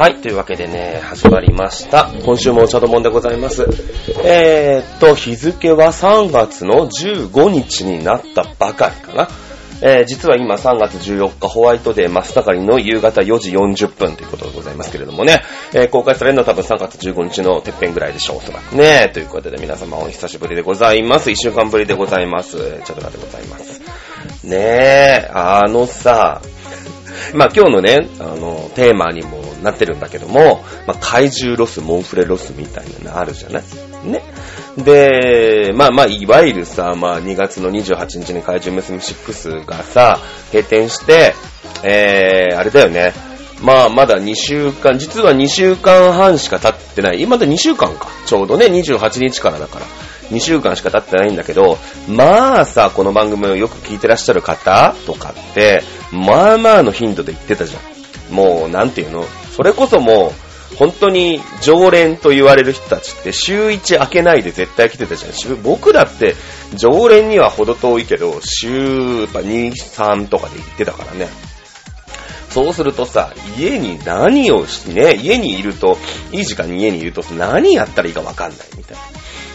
はい、というわけでね、始まりました。今週もお茶どもんでございます。えーっと、日付は3月の15日になったばかりかな。えー実は今3月14日ホワイトデー真っ盛りの夕方4時40分ということでございますけれどもね、えー公開されるのは多分3月15日のてっぺんぐらいでしょう、おそらくね。ということで皆様お久しぶりでございます。1週間ぶりでございます。チャドラでございます。ねえ、あのさ、まあ今日のね、あの、テーマにもなってるんだけども、まあ怪獣ロス、モンフレロスみたいなのあるじゃない？ね。で、まあまあ、いわゆるさ、まあ2月の28日に怪獣娘6がさ、閉店して、えー、あれだよね。まあまだ2週間、実は2週間半しか経ってない。今まだ2週間か。ちょうどね、28日からだから。2週間しか経ってないんだけど、まあさ、この番組をよく聞いてらっしゃる方とかって、まあまあの頻度で言ってたじゃん。もう、なんていうの？それこそもう、本当に常連と言われる人たちって週1開けないで絶対来てたじゃん。僕だって常連には程遠いけど、週やっぱ2、3とかで行ってたからね。そうするとさ、家に何をし、ね、家にいると、いい時間に家にいると何やったらいいかわかんないみたいな。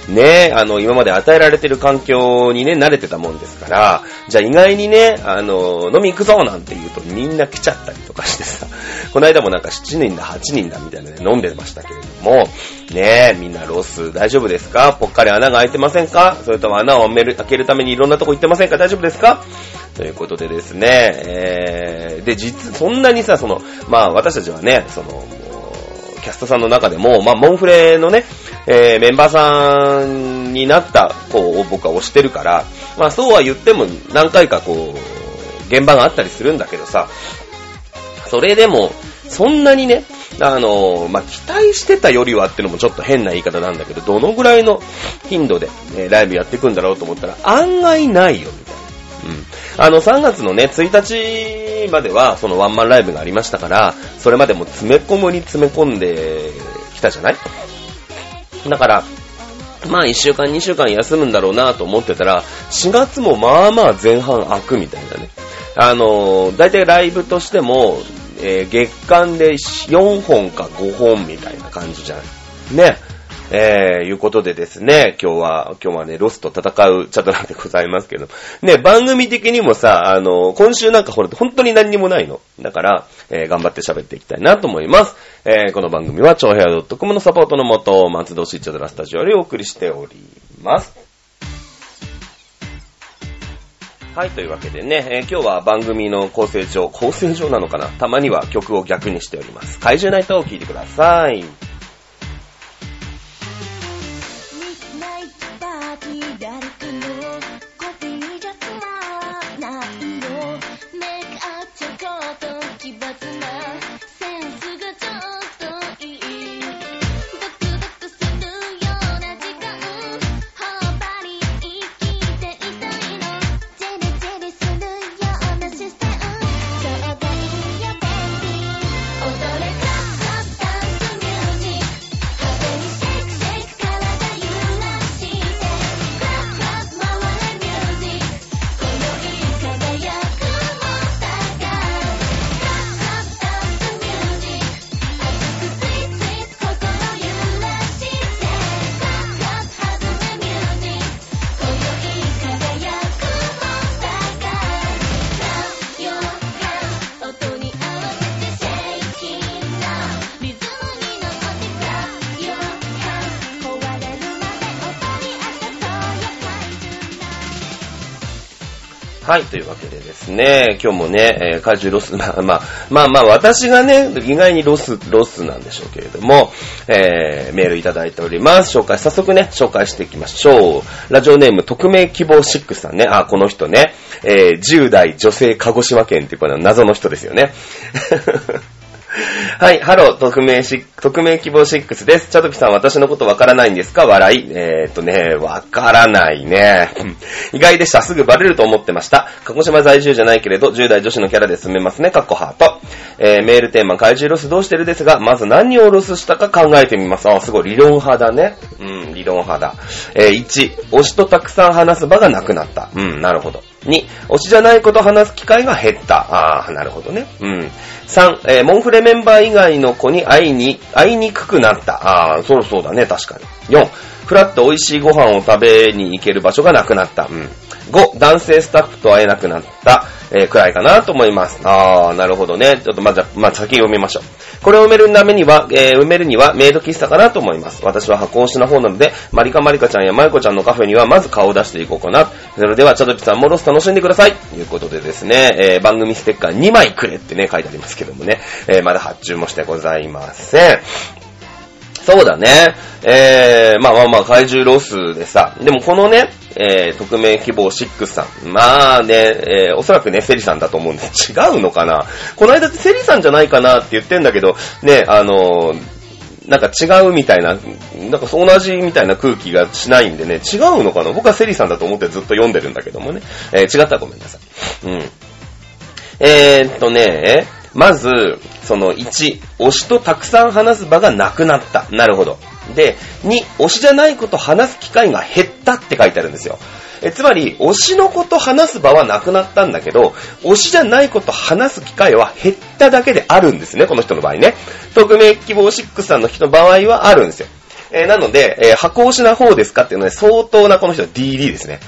ねあの、今まで与えられてる環境にね、慣れてたもんですから、じゃあ意外にね、あの、飲み行くぞなんて言うとみんな来ちゃったりとかしてさ、この間もなんか7人だ、8人だみたいなね、飲んでましたけれども、ねみんなロス大丈夫ですか？ぽっかり穴が開いてませんか？それとも穴を埋める開けるためにいろんなとこ行ってませんか？大丈夫ですか？ということでですね、えー、で、実、そんなにさ、その、まあ私たちはね、その、キャストさんの中でも、まあ、モンフレのね、えー、メンバーさんになった子を僕は推してるから、まあ、そうは言っても何回かこう、現場があったりするんだけどさ、それでも、そんなにね、あの、まあ、期待してたよりはってのもちょっと変な言い方なんだけど、どのぐらいの頻度で、えライブやっていくんだろうと思ったら、案外ないよ、あの、3月のね、1日までは、そのワンマンライブがありましたから、それまでも詰め込むに詰め込んできたじゃない？だから、まあ1週間2週間休むんだろうなと思ってたら、4月もまあまあ前半開くみたいなね。あのー、だいたいライブとしても、えー月間で4本か5本みたいな感じじゃん。ね。えー、いうことでですね、今日は、今日はね、ロスと戦うチャットなんでございますけど、ね、番組的にもさ、あの、今週なんかほら、本当に何にもないの。だから、えー頑張って喋っていきたいなと思います。えーこの番組は、超平洋 .com のサポートのもと、松戸市チャドラスタジオよりお送りしております。はい、というわけでね、えー今日は番組の構成上、構成上なのかなたまには曲を逆にしております。怪獣ナイトを聴いてください。はい、というわけでですね、今日もね、えー怪獣ロス、まあ まあ、まあまあ、私がね、意外にロス、ロスなんでしょうけれども、えー、メールいただいております。紹介、早速ね、紹介していきましょう。ラジオネーム、匿名希望6さんね、あ、この人ね、えー、10代女性鹿児島県っていうこの謎の人ですよね。はい、ハロー、匿名し、匿名希望6です。チャドキさん、私のことわからないんですか？笑い。えーっとね、わからないね。意外でした。すぐバレると思ってました。鹿児島在住じゃないけれど、10代女子のキャラで進めますね。かっこハート。えー、メールテーマ、怪獣ロスどうしてるですが、まず何をロスしたか考えてみます。あ、すごい、理論派だね。うん、理論派だ。えー、1、推しとたくさん話す場がなくなった。うん、なるほど。2、推しじゃないこと話す機会が減った。ああ、なるほどね。うん。3、えーモンフレメンバー以外の子に会いに、会いにくくなった。ああ、そろそうだね、確かに。4、フラッと美味しいご飯を食べに行ける場所がなくなった。うん。5、男性スタッフと会えなくなった。えーくらいかなと思います。あー、なるほどね。ちょっとまず、まあ、先読みましょう。これを埋めるためには、えー埋めるにはメイド喫茶かなと思います。私は箱推しな方なので、マリカマリカちゃんやマイコちゃんのカフェにはまず顔を出していこうかな。それでは、チャドキさんもロス楽しんでください。ということでですね、えー番組ステッカー2枚くれってね、書いてありますけどもね、えーまだ発注もしてございません。そうだね。えー、まあまあまあ、怪獣ロスでさ、でもこのね、えー、匿名希望6さん。まあね、えー、おそらくね、セリさんだと思うんで。違うのかな？この間ってセリさんじゃないかなって言ってんだけど、ね、あのーなんか違うみたいな、なんか同じみたいな空気がしないんでね、違うのかな？僕はセリさんだと思ってずっと読んでるんだけどもね。えー違ったらごめんなさい。うん。えー、っとね、まず、その1、推しとたくさん話す場がなくなった。なるほど。で、2、推しじゃないこと話す機会が減ったって書いてあるんですよ。えつまり、推しのこと話す場はなくなったんだけど、推しじゃないこと話す機会は減っただけであるんですね、この人の場合ね。匿名希望6さんの人の場合はあるんですよ。えーなので、えー箱推しな方ですかっていうのは、相当なこの人は DD ですね。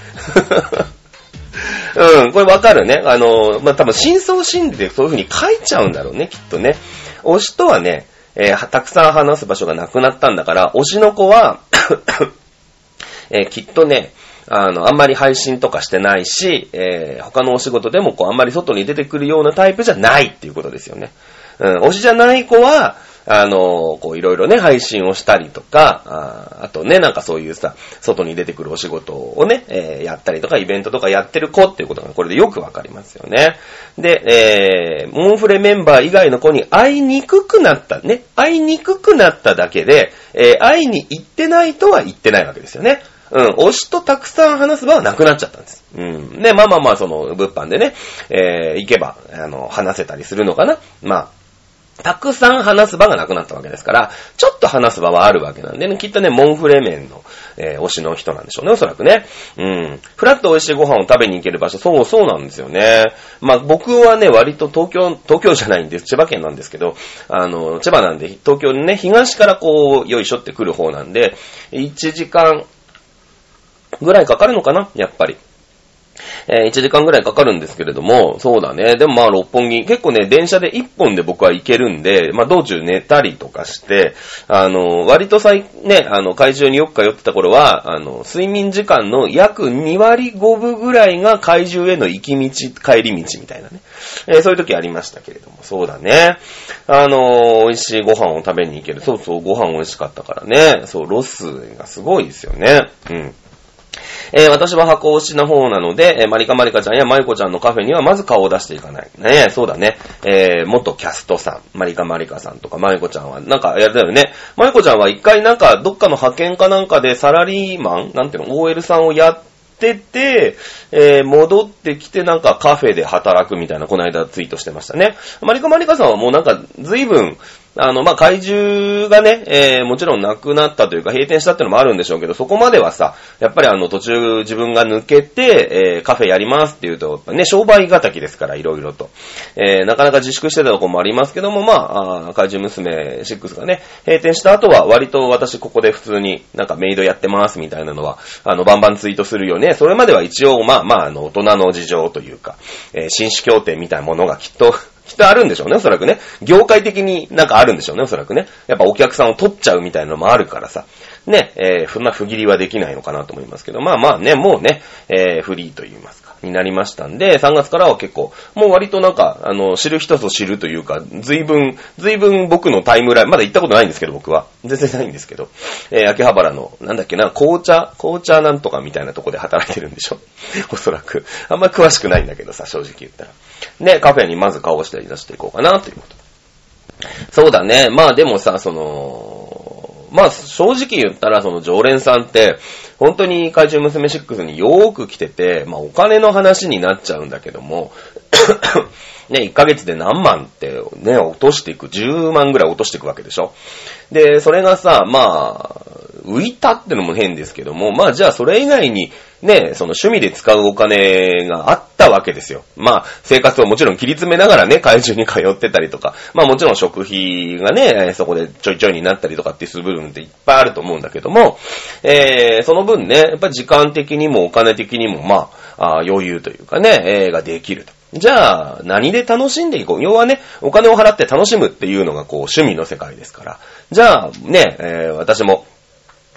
うん、これわかるね。あの、まあ、多分、真相心理でそういう風に書いちゃうんだろうね、きっとね。推しとはね、えーたくさん話す場所がなくなったんだから、推しの子は、えーきっとね、あの、あんまり配信とかしてないし、えー他のお仕事でもこう、あんまり外に出てくるようなタイプじゃないっていうことですよね。うん、推しじゃない子は、あの、こう、いろいろね、配信をしたりとか、ああとね、なんかそういうさ、外に出てくるお仕事をね、えーやったりとか、イベントとかやってる子っていうことが、これでよくわかりますよね。で、えー、モンフレメンバー以外の子に会いにくくなったね。会いにくくなっただけで、えー会いに行ってないとは言ってないわけですよね。うん、推しとたくさん話す場はなくなっちゃったんです。うん。で、まあまあまあ、その、物販でね、えー、行けば、あの、話せたりするのかな。まあ、たくさん話す場がなくなったわけですから、ちょっと話す場はあるわけなんでね、きっとね、モンフレ麺の、えー推しの人なんでしょうね、おそらくね。うん。フラッと美味しいご飯を食べに行ける場所、そうそうなんですよね。まあ僕はね、割と東京、東京じゃないんです、千葉県なんですけど、あの、千葉なんで、東京にね、東からこう、よいしょって来る方なんで、1時間ぐらいかかるのかな、やっぱり。えー1時間ぐらいかかるんですけれども、そうだね。でもまあ六本木、結構ね、電車で1本で僕は行けるんで、まあ道中寝たりとかして、あの、割と最、ね、あの、会場によく通ってた頃は、あの、睡眠時間の約2割5分ぐらいが会場への行き道、帰り道みたいなね。えーそういう時ありましたけれども、そうだね。あの、美味しいご飯を食べに行ける。そうそう、ご飯美味しかったからね。そう、ロスがすごいですよね。うん。えー私は箱推しの方なので、えーマリカマリカちゃんやマイコちゃんのカフェにはまず顔を出していかない。ねそうだね。えー元キャストさん、マリカマリカさんとかマイコちゃんは、なんか、あれだよね。マイコちゃんは一回なんか、どっかの派遣かなんかでサラリーマンなんていうの、OL さんをやってて、えー戻ってきてなんかカフェで働くみたいな、この間ツイートしてましたね。マリカマリカさんはもうなんか、随分、あの、まあ、怪獣がね、えーもちろんなくなったというか閉店したってのもあるんでしょうけど、そこまではさ、やっぱりあの途中自分が抜けて、えーカフェやりますっていうと、ね、商売敵ですから、いろいろと。えーなかなか自粛してたとこもありますけども、まあ、あ怪獣娘6がね、閉店した後は割と私ここで普通になんかメイドやってますみたいなのは、あの、バンバンツイートするよね。それまでは一応、まあまあ、あの、大人の事情というか、えー紳士協定みたいなものがきっと、人あるんでしょうね、おそらくね。業界的になんかあるんでしょうね、おそらくね。やっぱお客さんを取っちゃうみたいなのもあるからさ。ね、えー、そんな不義理はできないのかなと思いますけど、まあまあね、もうね、えー、フリーと言いますか、になりましたんで、3月からは結構、もう割となんか、あの、知る人ぞ知るというか、随分、随分僕のタイムライン、まだ行ったことないんですけど、僕は。全然ないんですけど、えー、秋葉原の、なんだっけな、紅茶、紅茶なんとかみたいなとこで働いてるんでしょ おそらく。あんま詳しくないんだけどさ、正直言ったら。ね、カフェにまず顔をして出していこうかな、ということ。そうだね。まあでもさ、その、まあ正直言ったらその常連さんって、本当に怪獣娘シックスによーく来てて、まあお金の話になっちゃうんだけども、ね、1ヶ月で何万ってね、落としていく、10万ぐらい落としていくわけでしょ。で、それがさ、まあ、浮いたってのも変ですけども、まあじゃあそれ以外にね、その趣味で使うお金があったわけですよ。まあ、生活をもちろん切り詰めながらね、怪獣に通ってたりとか、まあもちろん食費がね、そこでちょいちょいになったりとかっていう部分っていっぱいあると思うんだけども、えー、その分ね、やっぱ時間的にもお金的にも、まあ、あ余裕というかね、えー、ができると。じゃあ、何で楽しんでいこう？要はね、お金を払って楽しむっていうのがこう、趣味の世界ですから。じゃあ、ね、えー、私も、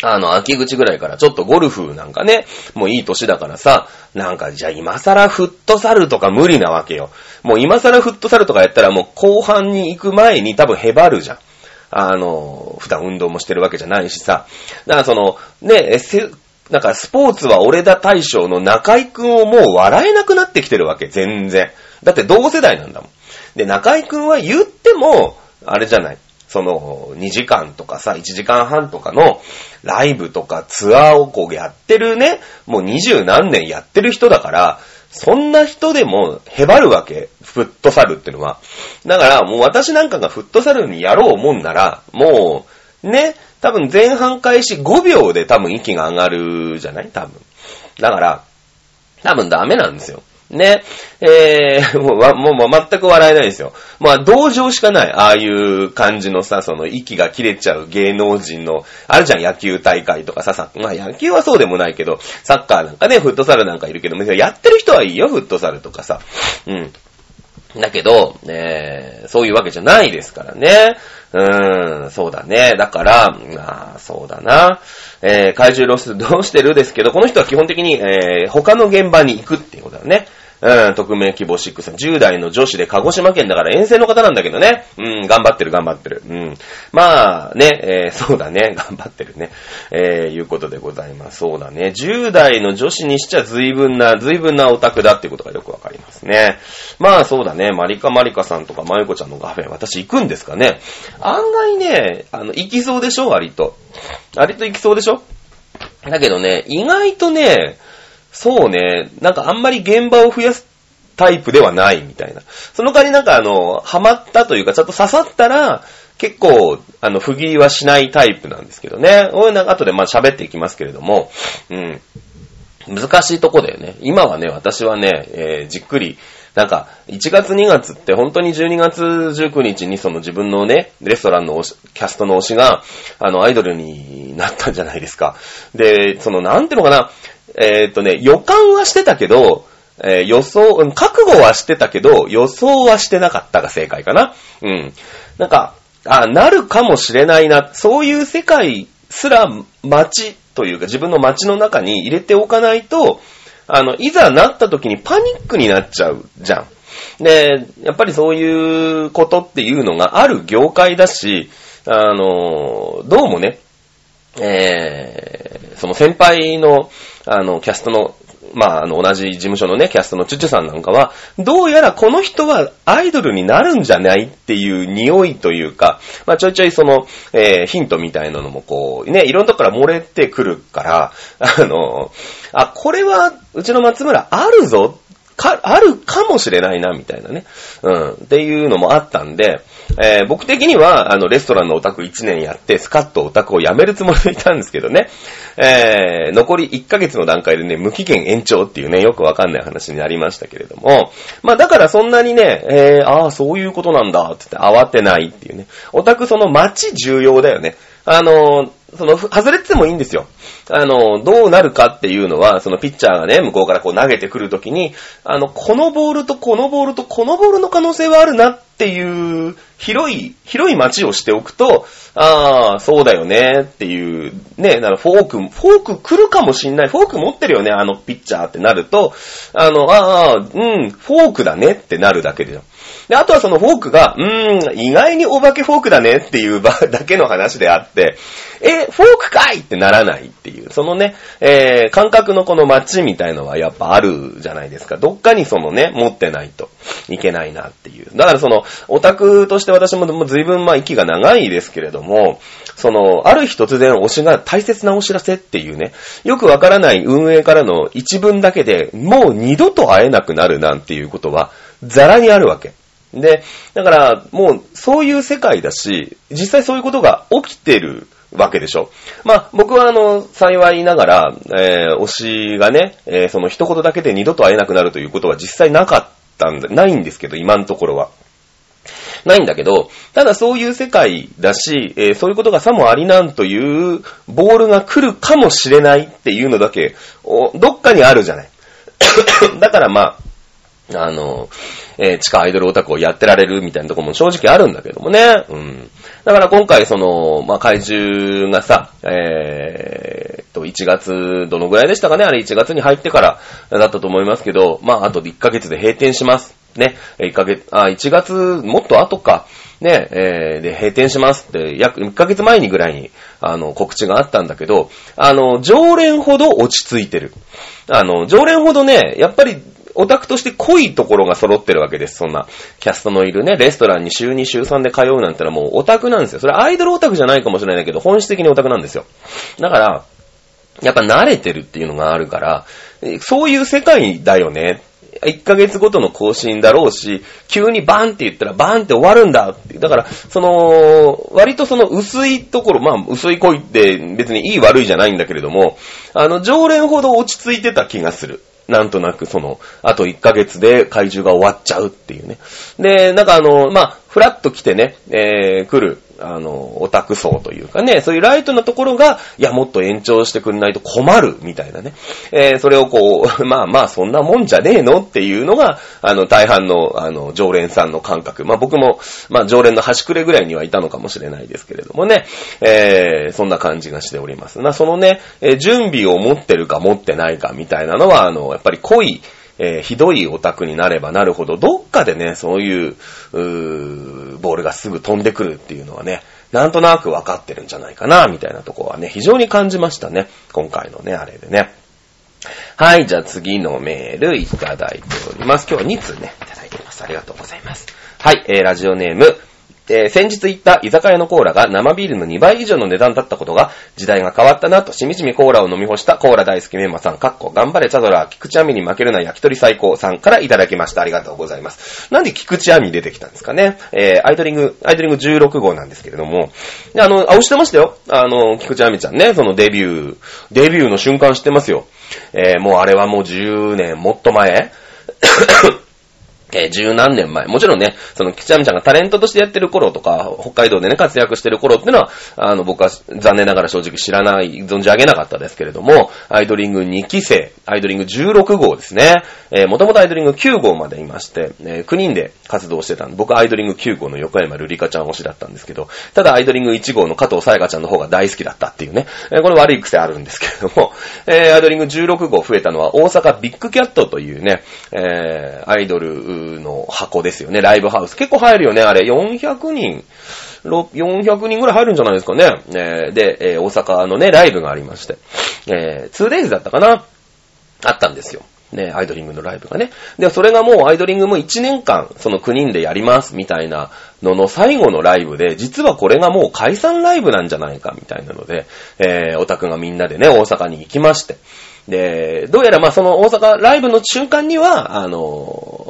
あの、秋口ぐらいからちょっとゴルフなんかね、もういい年だからさ、なんかじゃあ今更フットサルとか無理なわけよ。もう今更フットサルとかやったらもう後半に行く前に多分へばるじゃん。あの、普段運動もしてるわけじゃないしさ。だからその、ね、なんかスポーツは俺だ大将の中井くんをもう笑えなくなってきてるわけ、全然。だって同世代なんだもん。で、中井くんは言っても、あれじゃない。その、2時間とかさ、1時間半とかのライブとかツアーをこうやってるね、もう二十何年やってる人だから、そんな人でもへばるわけ。フットサルってのは。だからもう私なんかがフットサルにやろうもんなら、もう、ね、多分前半開始5秒で多分息が上がるじゃない？多分。だから、多分ダメなんですよ。ね。えー、もう、もう、もう全く笑えないですよ。まあ、同情しかない。ああいう感じのさ、その、息が切れちゃう芸能人の、あるじゃん、野球大会とかさ、さ、まあ、野球はそうでもないけど、サッカーなんかね、フットサルなんかいるけど、やってる人はいいよ、フットサルとかさ。うん。だけど、えー、そういうわけじゃないですからね。うーん、そうだね。だから、あそうだな。えー、怪獣ロスどうしてる？ですけど、この人は基本的に、えー、他の現場に行くっていうことだよね。うん、匿名希望6さん。10代の女子で鹿児島県だから遠征の方なんだけどね。うん、頑張ってる頑張ってる。うん。まあ、ね、えー、そうだね。頑張ってるね。えー、いうことでございます。そうだね。10代の女子にしちゃ随分な、随分なオタクだっていうことがよくわかりますね。まあ、そうだね。マリカマリカさんとかマユコちゃんのカフェ、私行くんですかね。案外ね、あの、行きそうでしょ？割と。割と行きそうでしょ？だけどね、意外とね、そうね、なんかあんまり現場を増やすタイプではないみたいな。その代わりなんかあの、ハマったというか、ちょっと刺さったら、結構、あの、不義理はしないタイプなんですけどね。おい、なんか後でまあ喋っていきますけれども、うん。難しいとこだよね。今はね、私はね、えー、じっくり、なんか、1月2月って本当に12月19日にその自分のね、レストランのキャストの推しが、あの、アイドルになったんじゃないですか。で、その、なんていうのかな、えー、っとね、予感はしてたけど、えー、予想、覚悟はしてたけど、予想はしてなかったが正解かな。うん。なんか、あ、なるかもしれないな。そういう世界すら街というか自分の街の中に入れておかないと、あの、いざなった時にパニックになっちゃうじゃん。で、やっぱりそういうことっていうのがある業界だし、あの、どうもね、えー、その先輩の、あの、キャストの、まあ、あの、同じ事務所のね、キャストのチュチュさんなんかは、どうやらこの人はアイドルになるんじゃないっていう匂いというか、まあ、ちょいちょいその、えー、ヒントみたいなのもこう、ね、いろんなとこから漏れてくるから、あの、あ、これは、うちの松村あるぞか、あるかもしれないな、みたいなね。うん。っていうのもあったんで、えー、僕的には、あの、レストランのオタク1年やって、スカッとオタクを辞めるつもりでいたんですけどね。えー、残り1ヶ月の段階でね、無期限延長っていうね、よくわかんない話になりましたけれども、まあだからそんなにね、えー、ああ、そういうことなんだ、つって慌てないっていうね。オタクその街重要だよね。あの、その、外れててもいいんですよ。あの、どうなるかっていうのは、そのピッチャーがね、向こうからこう投げてくるときに、あの、このボールとこのボールとこのボールの可能性はあるなっていう、広い、広い街をしておくと、ああ、そうだよねっていう、ね、フォーク、フォーク来るかもしんない。フォーク持ってるよね、あのピッチャーってなると、あの、ああ、うん、フォークだねってなるだけで。で、あとはそのフォークが、うーん、意外にお化けフォークだねっていう場だけの話であって、え、フォークかいってならないっていう、そのね、えー、感覚のこのマッチみたいのはやっぱあるじゃないですか。どっかにそのね、持ってないといけないなっていう。だからその、オタクとして私ももう随分まあ息が長いですけれども、その、ある日突然推しが大切なお知らせっていうね、よくわからない運営からの一文だけでもう二度と会えなくなるなんていうことは、ザラにあるわけ。で、だから、もう、そういう世界だし、実際そういうことが起きてるわけでしょ。まあ、僕はあの、幸いながら、えー、推しがね、えー、その一言だけで二度と会えなくなるということは実際なかったんだ、ないんですけど、今のところは。ないんだけど、ただそういう世界だし、えーそういうことがさもありなんというボールが来るかもしれないっていうのだけ、どっかにあるじゃない。だからまあ、あの、えー地下アイドルオタクをやってられるみたいなとこも正直あるんだけどもね。うん。だから今回その、まあ、怪獣がさ、えーと、1月、どのぐらいでしたかね？あれ1月に入ってからだったと思いますけど、まあ、あと1ヶ月で閉店します。ね。1ヶ月、あ、1月、もっと後か。ね、えーで、閉店しますって、約1ヶ月前にぐらいに、あの、告知があったんだけど、あの、常連ほど落ち着いてる。あの、常連ほどね、やっぱり、オタクとして濃いところが揃ってるわけです。そんな、キャストのいるね、レストランに週2週3で通うなんてのはもうオタクなんですよ。それアイドルオタクじゃないかもしれないけど、本質的にオタクなんですよ。だから、やっぱ慣れてるっていうのがあるから、そういう世界だよね。1ヶ月ごとの更新だろうし、急にバンって言ったらバンって終わるんだって。だから、その、割とその薄いところ、まあ薄い恋って別にいい悪いじゃないんだけれども、あの、常連ほど落ち着いてた気がする。なんとなくその、あと1ヶ月で怪獣が終わっちゃうっていうね。で、なんかあの、まあ、フラッと来てね、えー、来る、あの、オタク層というかね、そういうライトなところが、いや、もっと延長してくんないと困る、みたいなね。えー、それをこう、まあまあ、そんなもんじゃねえのっていうのが、あの、大半の、あの、常連さんの感覚。まあ僕も、まあ常連の端くれぐらいにはいたのかもしれないですけれどもね、えー、そんな感じがしております。な、そのね、え準備を持ってるか持ってないかみたいなのは、あの、やっぱり濃い、えーひどいオタクになればなるほど、どっかでね、そういう、うーボールがすぐ飛んでくるっていうのはね、なんとなくわかってるんじゃないかな、みたいなとこはね、非常に感じましたね。今回のね、あれでね。はい、じゃあ次のメールいただいております。今日は2通ね、いただいています。ありがとうございます。はい、えー、ラジオネーム、えー先日行った居酒屋のコーラが生ビールの2倍以上の値段だったことが、時代が変わったなと、しみじみコーラを飲み干したコーラ大好きメンマさん、かっこ、頑張れチャドラー、菊池亜美に負けるな焼き鳥最高さんからいただきました。ありがとうございます。なんで菊池亜美出てきたんですかね。えー、アイドリング、アイドリング16号なんですけれども、であの、あ、押してましたよ。あの、菊池亜美ちゃんね、そのデビュー、デビューの瞬間知ってますよ。えー、もうあれはもう10年もっと前えー十何年前。もちろんね、その、きちゃみちゃんがタレントとしてやってる頃とか、北海道でね、活躍してる頃ってのは、あの、僕は残念ながら正直知らない、存じ上げなかったですけれども、アイドリング2期生、アイドリング16号ですね。えー、もともとアイドリング9号までいまして、えー9人で活動してたんで、僕はアイドリング9号の横山ルリカちゃん推しだったんですけど、ただアイドリング1号の加藤さやかちゃんの方が大好きだったっていうね、えーこれ悪い癖あるんですけれども、えー、アイドリング16号増えたのは大阪ビッグキャットというね、えー、アイドルの箱ですよね、ライブハウス。結構入るよね、あれ。400人、400人ぐらい入るんじゃないですかね。えで、え大阪のね、ライブがありまして、え、2days だったかな？あったんですよ。ね、アイドリングのライブがね。で、それがもうアイドリングも1年間、その9人でやりますみたいなのの最後のライブで、実はこれがもう解散ライブなんじゃないかみたいなので、えー、オタクがみんなでね、大阪に行きまして。で、どうやらまあその大阪ライブの瞬間には、あの、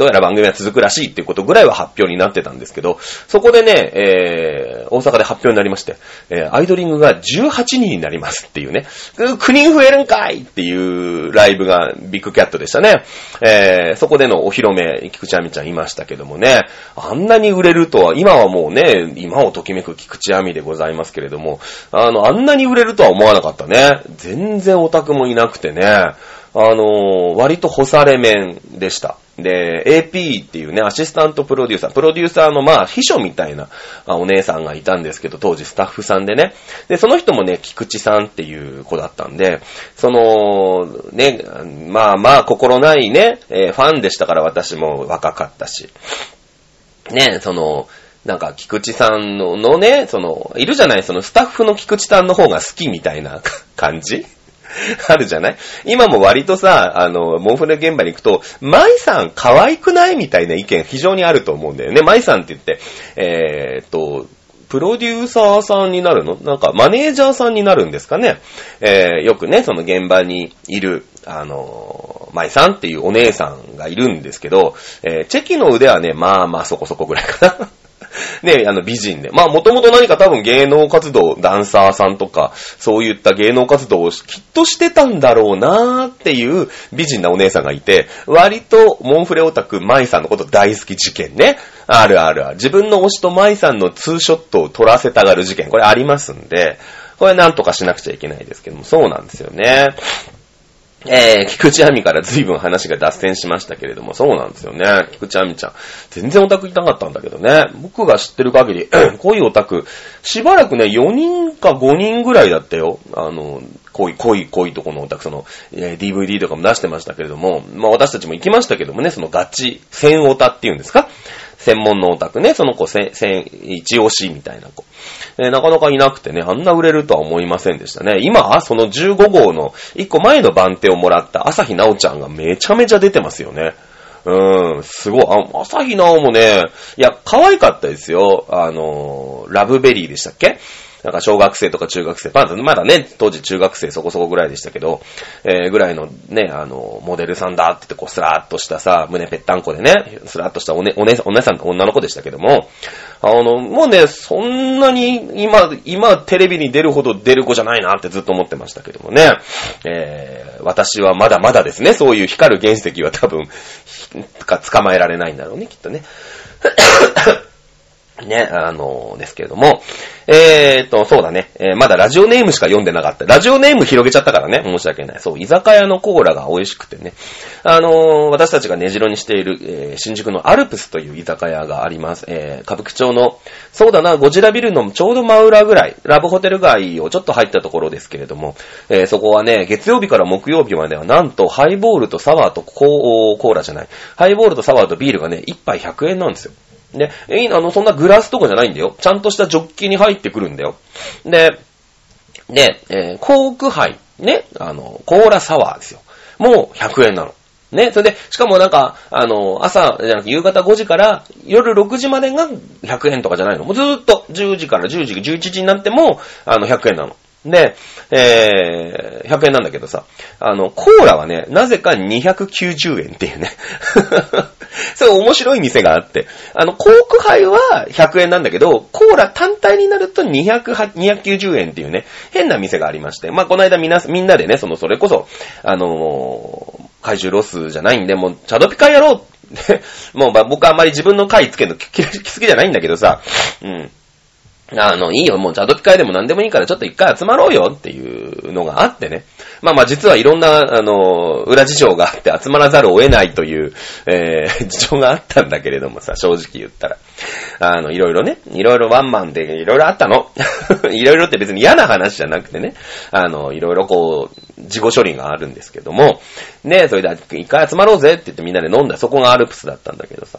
どうやら番組は続くらしいっていうことぐらいは発表になってたんですけど、そこでね、えー、大阪で発表になりまして、えー、アイドリングが18人になりますっていうね、9人増えるんかいっていうライブがビッグキャットでしたね。えー、そこでのお披露目、菊池亜美ちゃんいましたけどもね、あんなに売れるとは、今はもうね、今をときめく菊池亜美でございますけれども、あの、あんなに売れるとは思わなかったね。全然オタクもいないなくてね、あのー割と干され面でした。で、AP っていうね、アシスタントプロデューサー、プロデューサーのまあ、秘書みたいなあお姉さんがいたんですけど、当時スタッフさんでね。で、その人もね、菊池さんっていう子だったんで、その、ね、まあまあ、心ないね、えファンでしたから私も若かったし。ね、その、なんか、菊池さんののね、その、いるじゃないそのスタッフの菊池さんの方が好きみたいな感じ あるじゃない？今も割とさ、あの、モンフレ現場に行くと、舞さん可愛くないみたいな意見非常にあると思うんだよね。舞さんって言って、えーっと、プロデューサーさんになるの？なんか、マネージャーさんになるんですかね？えー、よくね、その現場にいる、あの、舞さんっていうお姉さんがいるんですけど、えーチェキの腕はね、まあまあそこそこぐらいかな。ね、あの美人で。まあもともと何か多分芸能活動、ダンサーさんとか、そういった芸能活動をきっとしてたんだろうなーっていう美人なお姉さんがいて、割とモンフレオタク舞さんのこと大好き事件ね。あるあるある。自分の推しと舞さんのツーショットを撮らせたがる事件、これありますんで、これなんとかしなくちゃいけないですけども、そうなんですよね。えー、菊池亜美から随分話が脱線しましたけれども、そうなんですよね。菊池亜美ちゃん。全然オタクいなかったんだけどね。僕が知ってる限り、濃いオタク、しばらくね、4人か5人ぐらいだったよ。あの、濃い、濃い、濃いとこのオタク、その、えー DVD とかも出してましたけれども、まあ私たちも行きましたけどもね、そのガチ、専オタっていうんですか？専門のオタクね、その子、せ、せ、一押しみたいな子。えなかなかいなくてね、あんな売れるとは思いませんでしたね。今、その15号の1個前の番手をもらった朝日奈央ちゃんがめちゃめちゃ出てますよね。うーん、すごい。あ、朝日奈央もね、いや、可愛かったですよ。あの、ラブベリーでしたっけ？なんか小学生とか中学生、まだまだね、当時中学生そこそこぐらいでしたけど、えー、ぐらいのね、あの、モデルさんだって言ってこうスラーっとしたさ、胸ぺったんこでね、スラーっとしたお,、ね、お姉さん、お姉さん、女の子でしたけども、あの、もうね、そんなに今、今テレビに出るほど出る子じゃないなってずっと思ってましたけどもね、えー、私はまだまだですね、そういう光る原石は多分、か捕まえられないんだろうね、きっとね。ね、あのですけれども、えーと、そうだね、えーまだラジオネームしか読んでなかった。ラジオネーム広げちゃったからね、申し訳ない。そう、居酒屋のコーラが美味しくてね。あのー私たちが根城にしている、えー新宿のアルプスという居酒屋があります。えー歌舞伎町の、そうだな、ゴジラビルのちょうど真裏ぐらい、ラブホテル街をちょっと入ったところですけれども、えーそこはね、月曜日から木曜日まではなんとハイボールとサワーとコーラじゃない、ハイボールとサワーとビールがね、1杯100円なんですよ。で、いいのあの、そんなグラスとかじゃないんだよ。ちゃんとしたジョッキに入ってくるんだよ。で、で、えーコーク杯、ね、あの、コーラサワーですよ。もう100円なの。ね、それで、しかもなんか、あの、朝、じゃなくて夕方5時から夜6時までが100円とかじゃないの。もうずーっと10時から10時、11時になっても、あの、100円なの。で、えー、100円なんだけどさ、あの、コーラはね、なぜか290円っていうね。そう面白い店があって、あの、コーク杯は100円なんだけど、コーラ単体になると290円っていうね、変な店がありまして、まあ、この間みな、みんなでね、その、それこそ、あのー怪獣ロスじゃないんで、もう、チャドピカやろうって もう、ま僕はあんまり自分の回つけるの好き好きじゃないんだけどさ、うん。あの、いいよ、もうチャドピ会でも何でもいいからちょっと一回集まろうよっていうのがあってね。まあまあ実はいろんな、あの、裏事情があって集まらざるを得ないという、えー、事情があったんだけれどもさ、正直言ったら。あの、いろいろね、いろいろワンマンでいろいろあったの。いろいろって別に嫌な話じゃなくてね、あの、いろいろこう、事後処理があるんですけども、ね、それで一回集まろうぜって言ってみんなで飲んだ。そこがアルプスだったんだけどさ。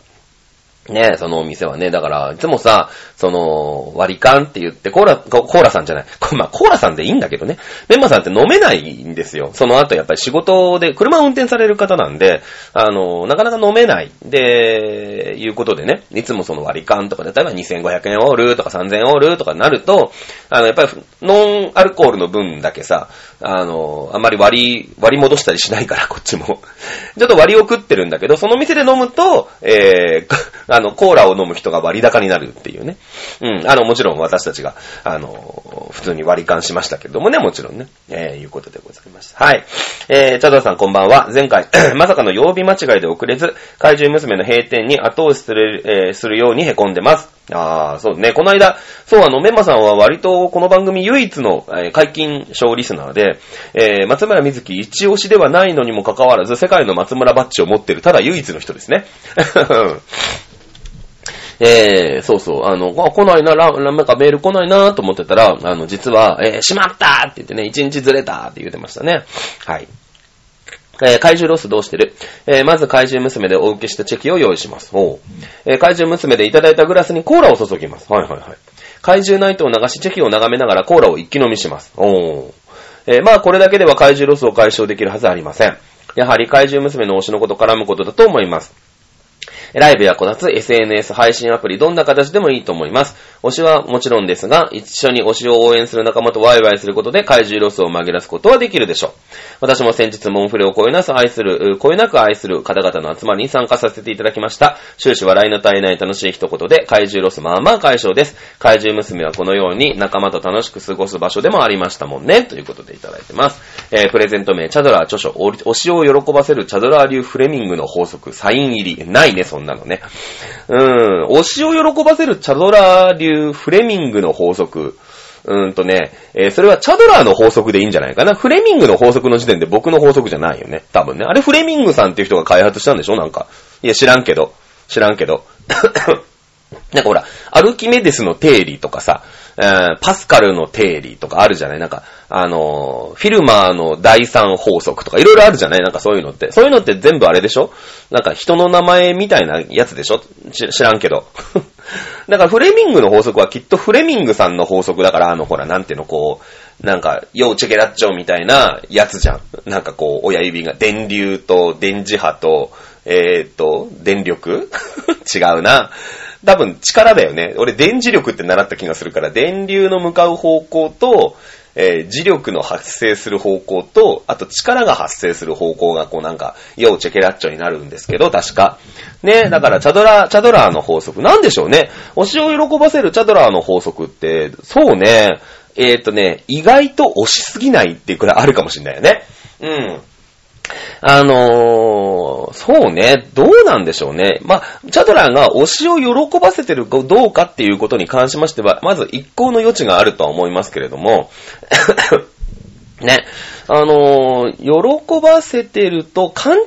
ねそのお店はね、だから、いつもさ、その、割り勘って言って、コーラ、コーラさんじゃない。まあ、コーラさんでいいんだけどね。メンマさんって飲めないんですよ。その後やっぱり仕事で、車を運転される方なんで、あの、なかなか飲めない。で、いうことでね、いつもその割り勘とか、例えば2500円オールとか3000円オールとかなると、あの、やっぱりノンアルコールの分だけさ、あの、あんまり割り、割り戻したりしないから、こっちも。ちょっと割りを食ってるんだけど、その店で飲むと、えー、あの、コーラを飲む人が割高になるっていうね。うん、あの、もちろん私たちが、あの、普通に割り勘しましたけどもね、もちろんね。えー、いうことでございました。はい。えー、チャドさんこんばんは。前回、まさかの曜日間違いで遅れず、怪獣娘の閉店に後押しする、えーするように凹んでます。ああ、そうね。この間、そう、あの、メンマさんは割とこの番組唯一の、えー解禁賞リスナーで、えー松村瑞希一押しではないのにもかかわらず、世界の松村バッジを持ってる、ただ唯一の人ですね。えー、そうそう、あの、あ来ないな、らなんかメール来ないなと思ってたら、あの、実は、えーしまったって言ってね、一日ずれたって言ってましたね。はい。えー怪獣ロスどうしてる？えーまず怪獣娘でお受けしたチェキを用意します。おうえー怪獣娘でいただいたグラスにコーラを注ぎます。はいはいはい。怪獣ナイトを流しチェキを眺めながらコーラを一気飲みします。おえーまあこれだけでは怪獣ロスを解消できるはずありません。やはり怪獣娘の推しのこと絡むことだと思います。ライブやこたつ、SNS 配信アプリ、どんな形でもいいと思います。推しはもちろんですが、一緒に推しを応援する仲間とワイワイすることで怪獣ロスを紛らすことはできるでしょう。私も先日、モンフレをこよなく愛する、こよなく愛する方々の集まりに参加させていただきました。終始笑いの絶えない楽しいひとときで、怪獣ロスまあまあ解消です。怪獣娘はこのように仲間と楽しく過ごす場所でもありましたもんね。ということでいただいてます。えー、プレゼント名、チャドラー著書、推しを喜ばせるチャドラー流フレミングの法則、サイン入り。ないね、そんなのね。うーん、推しを喜ばせるチャドラー流フレミングの法則。うーんとね、えーそれはチャドラーの法則でいいんじゃないかな。フレミングの法則の時点で僕の法則じゃないよね。多分ね。あれフレミングさんっていう人が開発したんでしょ？なんか。いや、知らんけど。知らんけど。なんかほら、アルキメデスの定理とかさ、えーパスカルの定理とかあるじゃない？なんか、あのーフィルマーの第三法則とかいろいろあるじゃない？なんかそういうのって。そういうのって全部あれでしょ？なんか人の名前みたいなやつでしょ？知らんけど。だからフレミングの法則はきっとフレミングさんの法則だから、あのほら、なんていうの、こう、なんか、ヨーチェケラッチョみたいなやつじゃん。なんかこう、親指が、電流と電磁波と、えーっと、電力？違うな。多分力だよね。俺電磁力って習った気がするから、電流の向かう方向と、えー磁力の発生する方向と、あと力が発生する方向がこうなんか、ヨーチェケラッチョになるんですけど、確か。ね、だからチャドラー、チャドラーの法則。なんでしょうね。推しを喜ばせるチャドラーの法則って、そうね、えーとね、意外と押しすぎないってくらいあるかもしれないよね。うん。あのー、そうね、どうなんでしょうね。まあ、チャドラーが推しを喜ばせてるかどうかっていうことに関しましては、まず一向の余地があるとは思いますけれども、ね、あのー喜ばせてると勘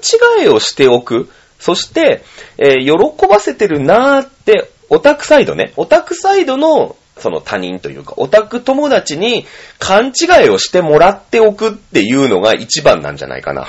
違いをしておく。そして、えー喜ばせてるなーって、オタクサイドね、オタクサイドの、その他人というか、オタク友達に勘違いをしてもらっておくっていうのが一番なんじゃないかな。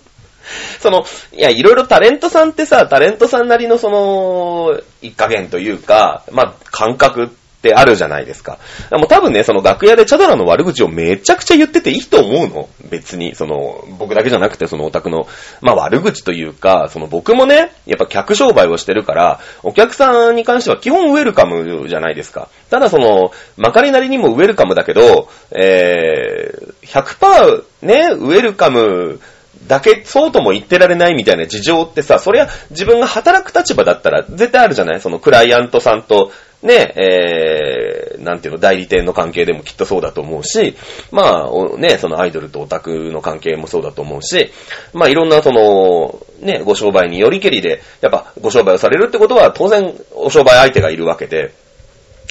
その、いや、いろいろタレントさんってさ、タレントさんなりのその、一加減というか、まあ、感覚ってあるじゃないですか。でも多分ね、その楽屋でチャドラの悪口をめちゃくちゃ言ってていいと思うの別に、その、僕だけじゃなくて、そのオタクの、まあ悪口というか、その僕もね、やっぱ客商売をしてるから、お客さんに関しては基本ウェルカムじゃないですか。ただその、まかりなりにもウェルカムだけど、えー、100%ね、ウェルカム、だけ、そうとも言ってられないみたいな事情ってさ、そりゃ自分が働く立場だったら絶対あるじゃない？そのクライアントさんと、ね、えー、なんていうの、代理店の関係でもきっとそうだと思うし、まあ、ね、そのアイドルとオタクの関係もそうだと思うし、まあいろんなその、ね、ご商売によりけりで、やっぱご商売をされるってことは当然お商売相手がいるわけで、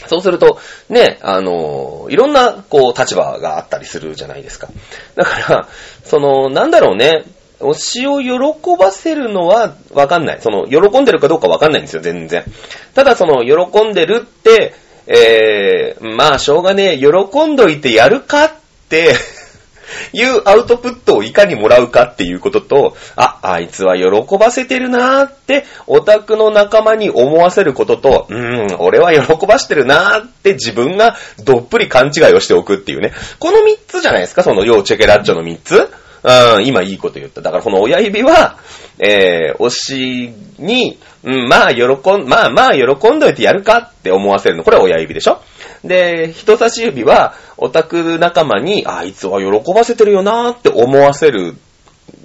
そうすると、ね、あの、いろんな、こう、立場があったりするじゃないですか。だから、その、なんだろうね、推しを喜ばせるのはわかんない。その、喜んでるかどうかわかんないんですよ、全然。ただ、その、喜んでるって、えー、まあ、しょうがねえ、喜んどいてやるかって、いうアウトプットをいかにもらうかっていうことと、あ、あいつは喜ばせてるなーって、オタクの仲間に思わせることと、うーん、俺は喜ばしてるなーって自分がどっぷり勘違いをしておくっていうね。この三つじゃないですか、そのヨーチェケラッチョの三つうん、今いいこと言った。だからこの親指は、えー、推しに、うん、まあ喜ん、まあまあ喜んどいてやるかって思わせるの。これは親指でしょ？で、人差し指は、オタク仲間に、あいつは喜ばせてるよなーって思わせる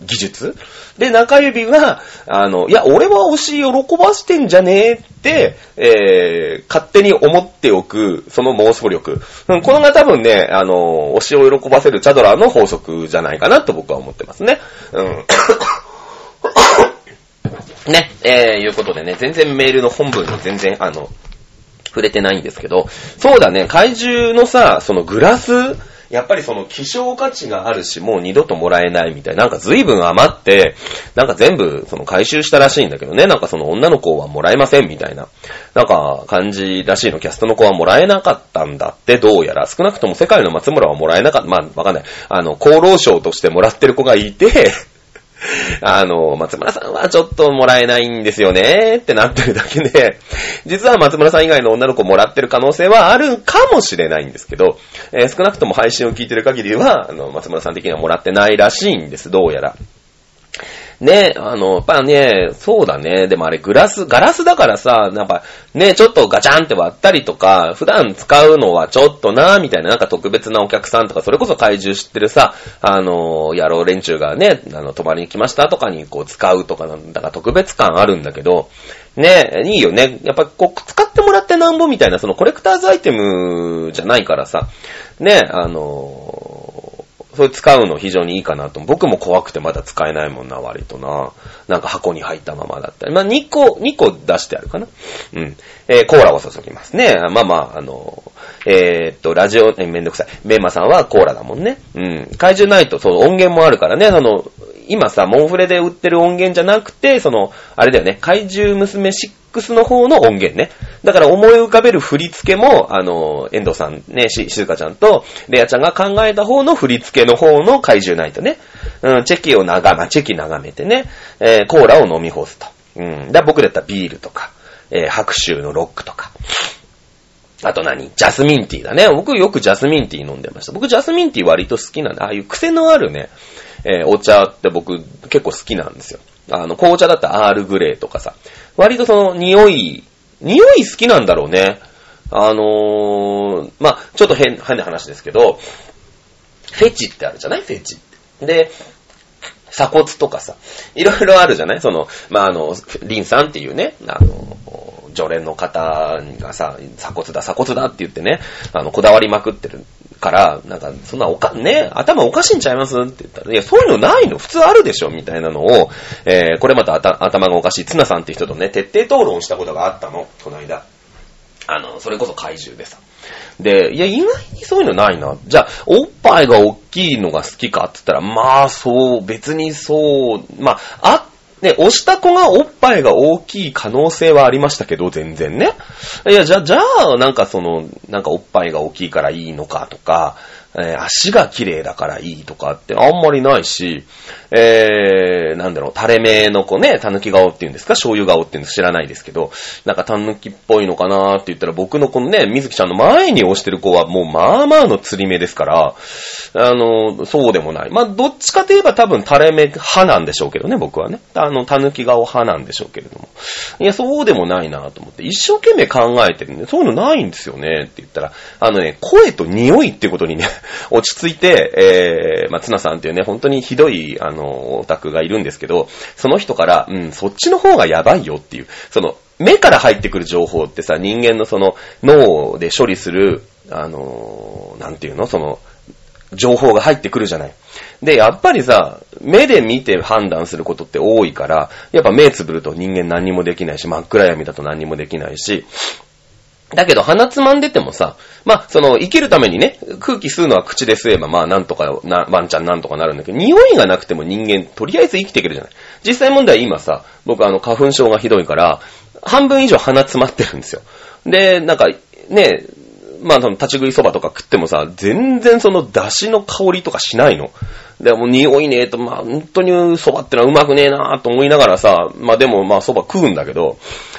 技術で、中指は、あの、いや、俺は推し喜ばしてんじゃねえって、えー、勝手に思っておく、その妄想力。うん、このが多分ね、あの、推しを喜ばせるチャドラーの法則じゃないかなと僕は思ってますね。うん。ね、えー、いうことでね、全然メールの本文に全然、あの、触れてないんですけど、そうだね、怪獣のさ、そのグラス、やっぱりその希少価値があるし、もう二度ともらえないみたいな、なんか随分余って、なんか全部その回収したらしいんだけどね、なんかその女の子はもらえませんみたいな、なんか感じらしいの、キャストの子はもらえなかったんだって、どうやら。少なくとも世界の松村はもらえなかった、まあわかんない。あの、厚労省としてもらってる子がいて、あの、松村さんはちょっともらえないんですよねってなってるだけで、実は松村さん以外の女の子もらってる可能性はあるかもしれないんですけど、えー少なくとも配信を聞いてる限りは、あの、松村さん的にはもらってないらしいんです、どうやら。ね、あの、やっぱね、そうだね。でもあれグラス、ガラスだからさ、なんかね、ちょっとガチャンって割ったりとか、普段使うのはちょっとな、みたいな、なんか特別なお客さんとか、それこそ怪獣知ってるさ、あの、野郎連中がね、あの、泊まりに来ましたとかにこう使うとかなんだから特別感あるんだけど、ね、いいよね。やっぱこう、使ってもらってなんぼみたいな、そのコレクターズアイテムじゃないからさ、ね、あの、それ使うの非常にいいかなと。僕も怖くてまだ使えないもんな、割とな。なんか箱に入ったままだったり。まあ、2個、2個出してあるかな。うん。えー、コーラを注ぎますね。まあまあ、あの、えー、っと、ラジオ、えめんどくさい。メンマさんはコーラだもんね。うん。怪獣ナイト、そう、音源もあるからね。あの、今さ、モンフレで売ってる音源じゃなくて、その、あれだよね、怪獣娘の方の音源ね。だから思い浮かべる振り付けも、あの、遠藤さんね、し、しずかちゃんと、レアちゃんが考えた方の振り付けの方の怪獣ナイトね。うん、チェキを眺め、チェキ眺めてね、えー、コーラを飲み干すと。うん。だ僕だったらビールとか、えー、白州のロックとか。あと何？ジャスミンティーだね。僕よくジャスミンティー飲んでました。僕ジャスミンティー割と好きなんで、ああいう癖のあるね、えー、お茶って僕結構好きなんですよ。あの、紅茶だったらアールグレーとかさ。割とその匂い、匂い好きなんだろうね。あのー、まあ、ちょっと変、変な話ですけど、フェチってあるじゃない？フェチって。で、鎖骨とかさ、いろいろあるじゃない？その、まあ、あの、リンさんっていうね、あの、常連の方がさ、鎖骨だ、鎖骨だって言ってね、あの、こだわりまくってるから、なんか、そんなおか、ね、頭おかしいんちゃいます？って言ったら、いや、そういうのないの普通あるでしょみたいなのを、えー、これまた頭がおかしい、ツナさんって人とね、徹底討論したことがあったの、この間。あの、それこそ怪獣でさ。で、いや、意外にそういうのないな。じゃあ、おっぱいが大きいのが好きかって言ったら、まあ、そう、別にそう、まあ、あっ、で、押した子がおっぱいが大きい可能性はありましたけど、全然ね。いや、じゃ、じゃあ、なんかその、なんかおっぱいが大きいからいいのかとか、えー足が綺麗だからいいとかってあんまりないし、えー、なんだろう、垂れ目の子ね、狸顔っていうんですか？醤油顔っていうんです知らないですけど、なんか狸っぽいのかなーって言ったら僕のこのね、水木ちゃんの前に押してる子はもうまあまあの釣り目ですから、あの、そうでもない。まあ、どっちかといえば多分垂れ目派なんでしょうけどね、僕はね。あの、狸顔派なんでしょうけれども。いや、そうでもないなと思って、一生懸命考えてるんで、そういうのないんですよねって言ったら、あのね、声と匂いってことにね、落ち着いて、えー、まあ、ツナさんっていうね、本当にひどい、あの、オタクがいるんですけど、その人から、うん、そっちの方がやばいよっていう、その、目から入ってくる情報ってさ、人間のその、脳で処理する、あの、なんていうの？その、情報が入ってくるじゃない。で、やっぱりさ、目で見て判断することって多いから、やっぱ目つぶると人間何にもできないし、真っ暗闇だと何にもできないし、だけど鼻つまんでてもさ、まあ、その、生きるためにね、空気吸うのは口で吸えば、まあ、なんとかな、ワンチャンなんとかなるんだけど、匂いがなくても人間、とりあえず生きていけるじゃない。実際問題今さ、僕あの、花粉症がひどいから、半分以上鼻詰まってるんですよ。で、なんか、ね、まあ、その、立ち食いそばとか食ってもさ、全然その、出汁の香りとかしないの。でも、匂いねえと、まあ、本当に蕎麦ってのはうまくねえなーと思いながらさ、まあでも、まあ蕎麦食うんだけど、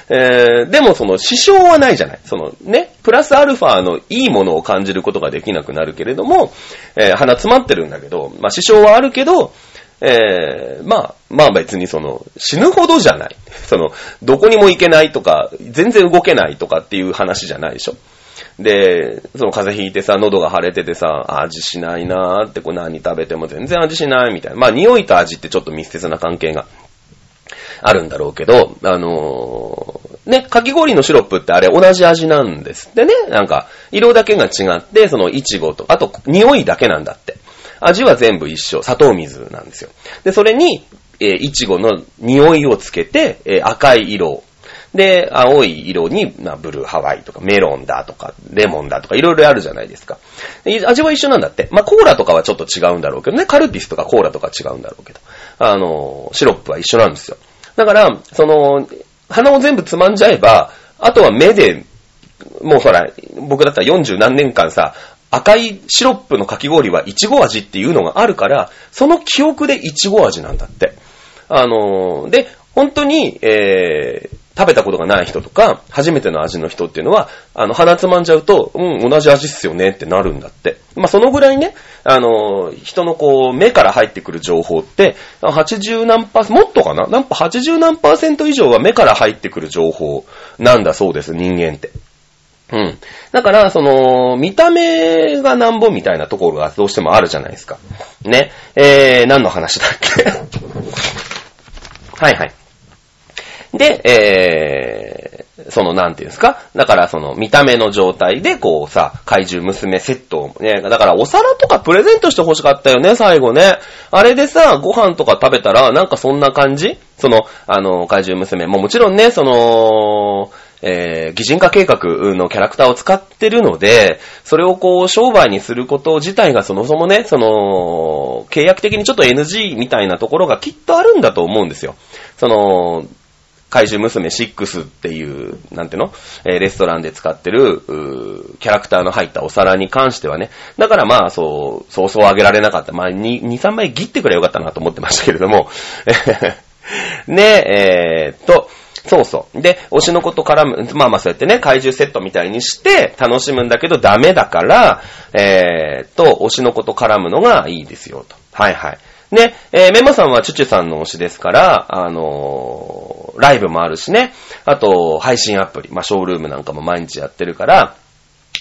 えー、でもその、支障はないじゃない。その、ね、プラスアルファのいいものを感じることができなくなるけれども、えー、鼻詰まってるんだけど、まあ支障はあるけど、えー、まあ、まあ別にその、死ぬほどじゃない。その、どこにも行けないとか、全然動けないとかっていう話じゃないでしょ。で、その風邪ひいてさ、喉が腫れててさ、味しないなーって、こう何食べても全然味しないみたいな。まあ匂いと味ってちょっと密接な関係があるんだろうけど、あのーね、かき氷のシロップってあれ同じ味なんですってね。なんか、色だけが違って、その、いちごと、あと、匂いだけなんだって。味は全部一緒。砂糖水なんですよ。で、それに、えーいちごの匂いをつけて、えー赤い色で、青い色に、まあ、ブルーハワイとか、メロンだとか、レモンだとか、いろいろあるじゃないですか。味は一緒なんだって。まあ、コーラとかはちょっと違うんだろうけどね。カルピスとかコーラとか違うんだろうけど。あの、シロップは一緒なんですよ。だから、その、鼻を全部つまんじゃえば、あとは目で、もうほら、僕だったら40何年間さ、赤いシロップのかき氷はイチゴ味っていうのがあるから、その記憶でイチゴ味なんだって。あのーで、本当に、えー、食べたことがない人とか、初めての味の人っていうのは、あの、鼻つまんじゃうと、うん、同じ味っすよねってなるんだって。まあ、そのぐらいね、あの、人のこう、目から入ってくる情報って、80何パーセント、もっとかな？なんか80何パーセント以上は目から入ってくる情報なんだそうです、人間って。うん。だから、その、見た目がなんぼみたいなところがどうしてもあるじゃないですか。ね。えー、何の話だっけ？はいはい。で、えー、その、なんていうんですか？だから、その、見た目の状態で、こうさ、怪獣娘セットをね、だから、お皿とかプレゼントして欲しかったよね、最後ね。あれでさ、ご飯とか食べたら、なんかそんな感じ？その、あの、怪獣娘。ももちろんね、その、えー、擬人化計画のキャラクターを使ってるので、それをこう、商売にすること自体がそもそもね、その、契約的にちょっと NG みたいなところがきっとあるんだと思うんですよ。その、怪獣娘6っていう、なんていうの？えーレストランで使ってる、うーキャラクターの入ったお皿に関してはね。だからまあ、そう、そうそうあげられなかった。まあ、2、2 3枚切ってくれよかったなと思ってましたけれども。ねえ、えーっと、そうそう。で、推しの子と絡む、まあまあそうやってね、怪獣セットみたいにして楽しむんだけどダメだから、えーっと、推しの子と絡むのがいいですよと。はいはい。ね、えーメモさんはチュチュさんの推しですから、あのライブもあるしね、あと、配信アプリ、まあ、ショールームなんかも毎日やってるから、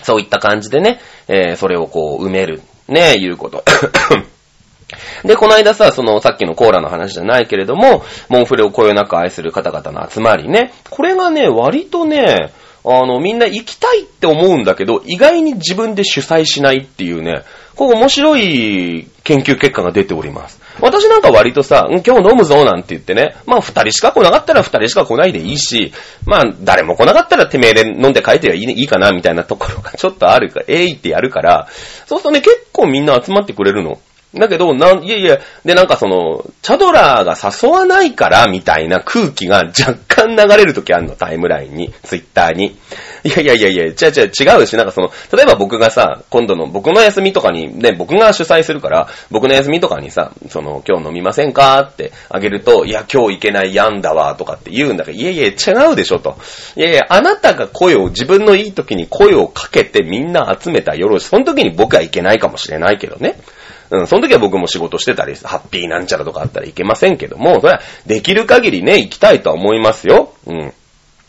そういった感じでね、えーそれをこう、埋める。ね、いうこと。で、この間さ、その、さっきのコーラの話じゃないけれども、モンフレをこよなく愛する方々の集まりね。これがね、割とね、あの、みんな行きたいって思うんだけど、意外に自分で主催しないっていうね、こう面白い研究結果が出ております。私なんか割とさ、今日飲むぞなんて言ってね、まあ二人しか来なかったら二人しか来ないでいいし、まあ誰も来なかったらてめえで飲んで帰ってはいい,、いいかなみたいなところがちょっとあるか、えいってやるから、そうするとね、結構みんな集まってくれるの。だけど、なん、いやいや、で、なんかその、チャドラーが誘わないから、みたいな空気が若干流れるときあるの、タイムラインに、ツイッターに。いやいやいやいや、違う違う違うし、なんかその、例えば僕がさ、今度の僕の休みとかに、ね、僕が主催するから、僕の休みとかにさ、その、今日飲みませんかってあげると、いや、今日行けないやんだわ、とかって言うんだから、いやいや、違うでしょ、と。いやいや、あなたが声を、自分のいい時に声をかけてみんな集めたよろし。その時に僕は行けないかもしれないけどね。うん、その時は僕も仕事してたり、ハッピーなんちゃらとかあったらいけませんけども、それはできる限りね、行きたいとは思いますよ。うん。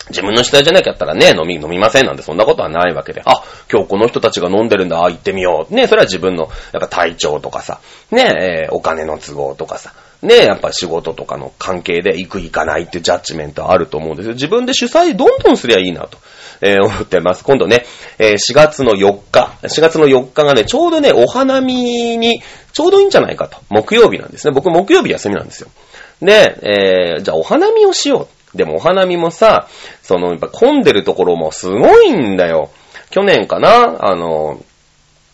自分の主体じゃなきゃったらね、飲み、飲みませんなんてそんなことはないわけで、あ、今日この人たちが飲んでるんだ、あ行ってみよう。ね、それは自分の、やっぱ体調とかさ、ね、えーお金の都合とかさ、ね、やっぱ仕事とかの関係で行く行かないっていうジャッジメントあると思うんですよ。自分で主催どんどんすりゃいいなと。えー思ってます。今度ね、えー4月の4日、4月の4日がね、ちょうどね、お花見に、ちょうどいいんじゃないかと。木曜日なんですね。僕木曜日休みなんですよ。で、えーじゃあお花見をしよう。でもお花見もさ、その、やっぱ混んでるところもすごいんだよ。去年かなあの、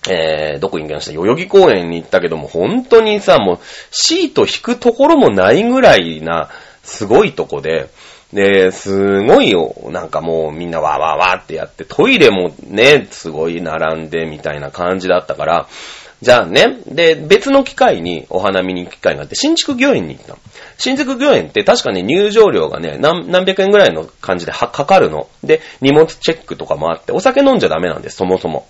えー、どこに行きました？代々木公園に行ったけども、本当にさ、もう、シート引くところもないぐらいな、すごいとこで、で、すごいよ、なんかもうみんなわーわーわーってやって、トイレもね、すごい並んでみたいな感じだったから、じゃあね、で、別の機会にお花見に行く機会があって、新築御苑に行ったの。新築御苑って確かね、入場料がね、何、何百円ぐらいの感じでかかるの。で、荷物チェックとかもあって、お酒飲んじゃダメなんです、そもそも。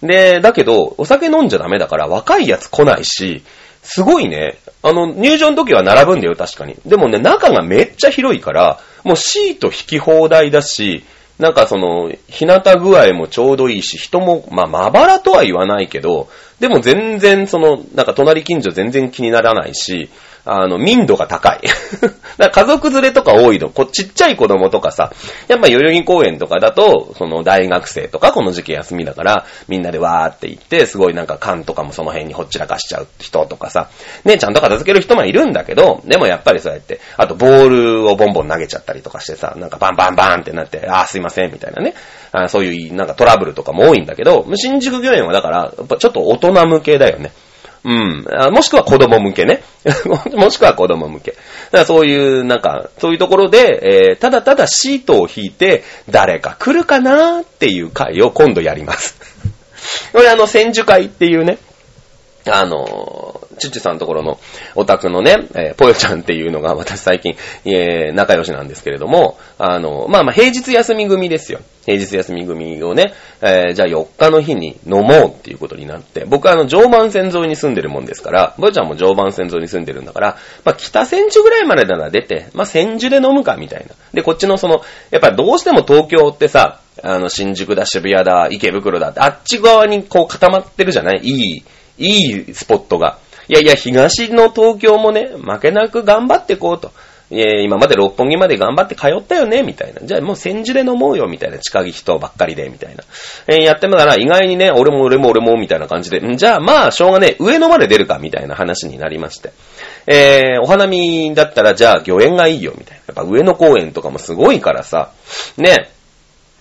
で、だけど、お酒飲んじゃダメだから若いやつ来ないし、すごいね、あの、入場の時は並ぶんだよ、確かに。でもね、中がめっちゃ広いから、もうシート引き放題だし、なんかその、日向具合もちょうどいいし、人も、まあ、まばらとは言わないけど、でも全然その、なんか隣近所全然気にならないし、あの、民度が高い。だから家族連れとか多いの。こちっちゃい子供とかさ、やっぱ代々木公園とかだと、その大学生とかこの時期休みだから、みんなでわーって行って、すごいなんか缶とかもその辺にほっちらかしちゃう人とかさ、ね、ちゃんと片付ける人もいるんだけど、でもやっぱりそうやって、あとボールをボンボン投げちゃったりとかしてさ、なんかバンバンバンってなって、あーすいません、みたいなね。あそういうなんかトラブルとかも多いんだけど、新宿御苑はだから、やっぱちょっと大人向けだよね。うん。もしくは子供向けね。もしくは子供向け。だからそういう、なんか、そういうところで、えーただただシートを引いて、誰か来るかなっていう回を今度やります。これあの、千住会っていうね、あのーチュチさんのところのオタクのね、えーぽよちゃんっていうのが私最近、えー仲良しなんですけれども、あの、まあまあ平日休み組ですよ。平日休み組をね、えーじゃあ4日の日に飲もうっていうことになって、僕はあの常磐線沿いに住んでるもんですから、ぽよちゃんも常磐線沿いに住んでるんだから、まあ北千住ぐらいまでなら出て、まあ千住で飲むかみたいな。で、こっちのその、やっぱどうしても東京ってさ、あの、新宿だ、渋谷だ、池袋だって、あっち側にこう固まってるじゃない？いい、いいスポットが。いやいや、東の東京もね、負けなく頑張ってこうと。いや今まで六本木まで頑張って通ったよね、みたいな。じゃあもう千住で飲もうよ、みたいな。近い人ばっかりで、みたいな。えーやってみたら、意外にね、俺も俺も俺も、みたいな感じで、じゃあまあ、しょうがね、上野まで出るか、みたいな話になりまして。えー、お花見だったら、じゃあ、御苑がいいよ、みたいな。やっぱ上野公園とかもすごいからさ、ね、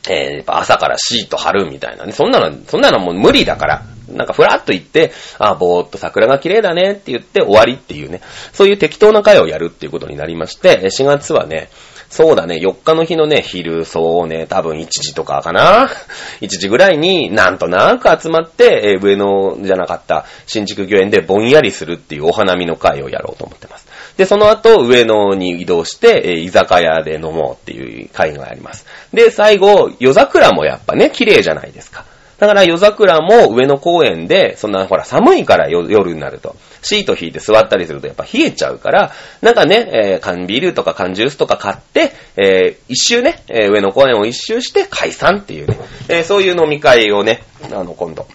えー、やっぱ朝からシート貼るみたいなね。そんなの、そんなのもう無理だから。なんかふらっと行って、あ、ぼーっと桜が綺麗だねって言って終わりっていうね。そういう適当な会をやるっていうことになりまして、4月はね、そうだね、4日の日のね、昼、そうね、多分1時とかかな ?1 時ぐらいになんとなく集まって、え上野じゃなかった新宿御苑でぼんやりするっていうお花見の会をやろうと思ってます。で、その後、上野に移動して、え居酒屋で飲もうっていう会があります。で、最後、夜桜もやっぱね、綺麗じゃないですか。だから夜桜も上野公園で、そんなほら寒いから夜になると。シート引いて座ったりするとやっぱ冷えちゃうから、なんかね、えー缶ビールとか缶ジュースとか買って、えー一周ね、えー上野公園を一周して解散っていうね、えーそういう飲み会をね、あの、今度、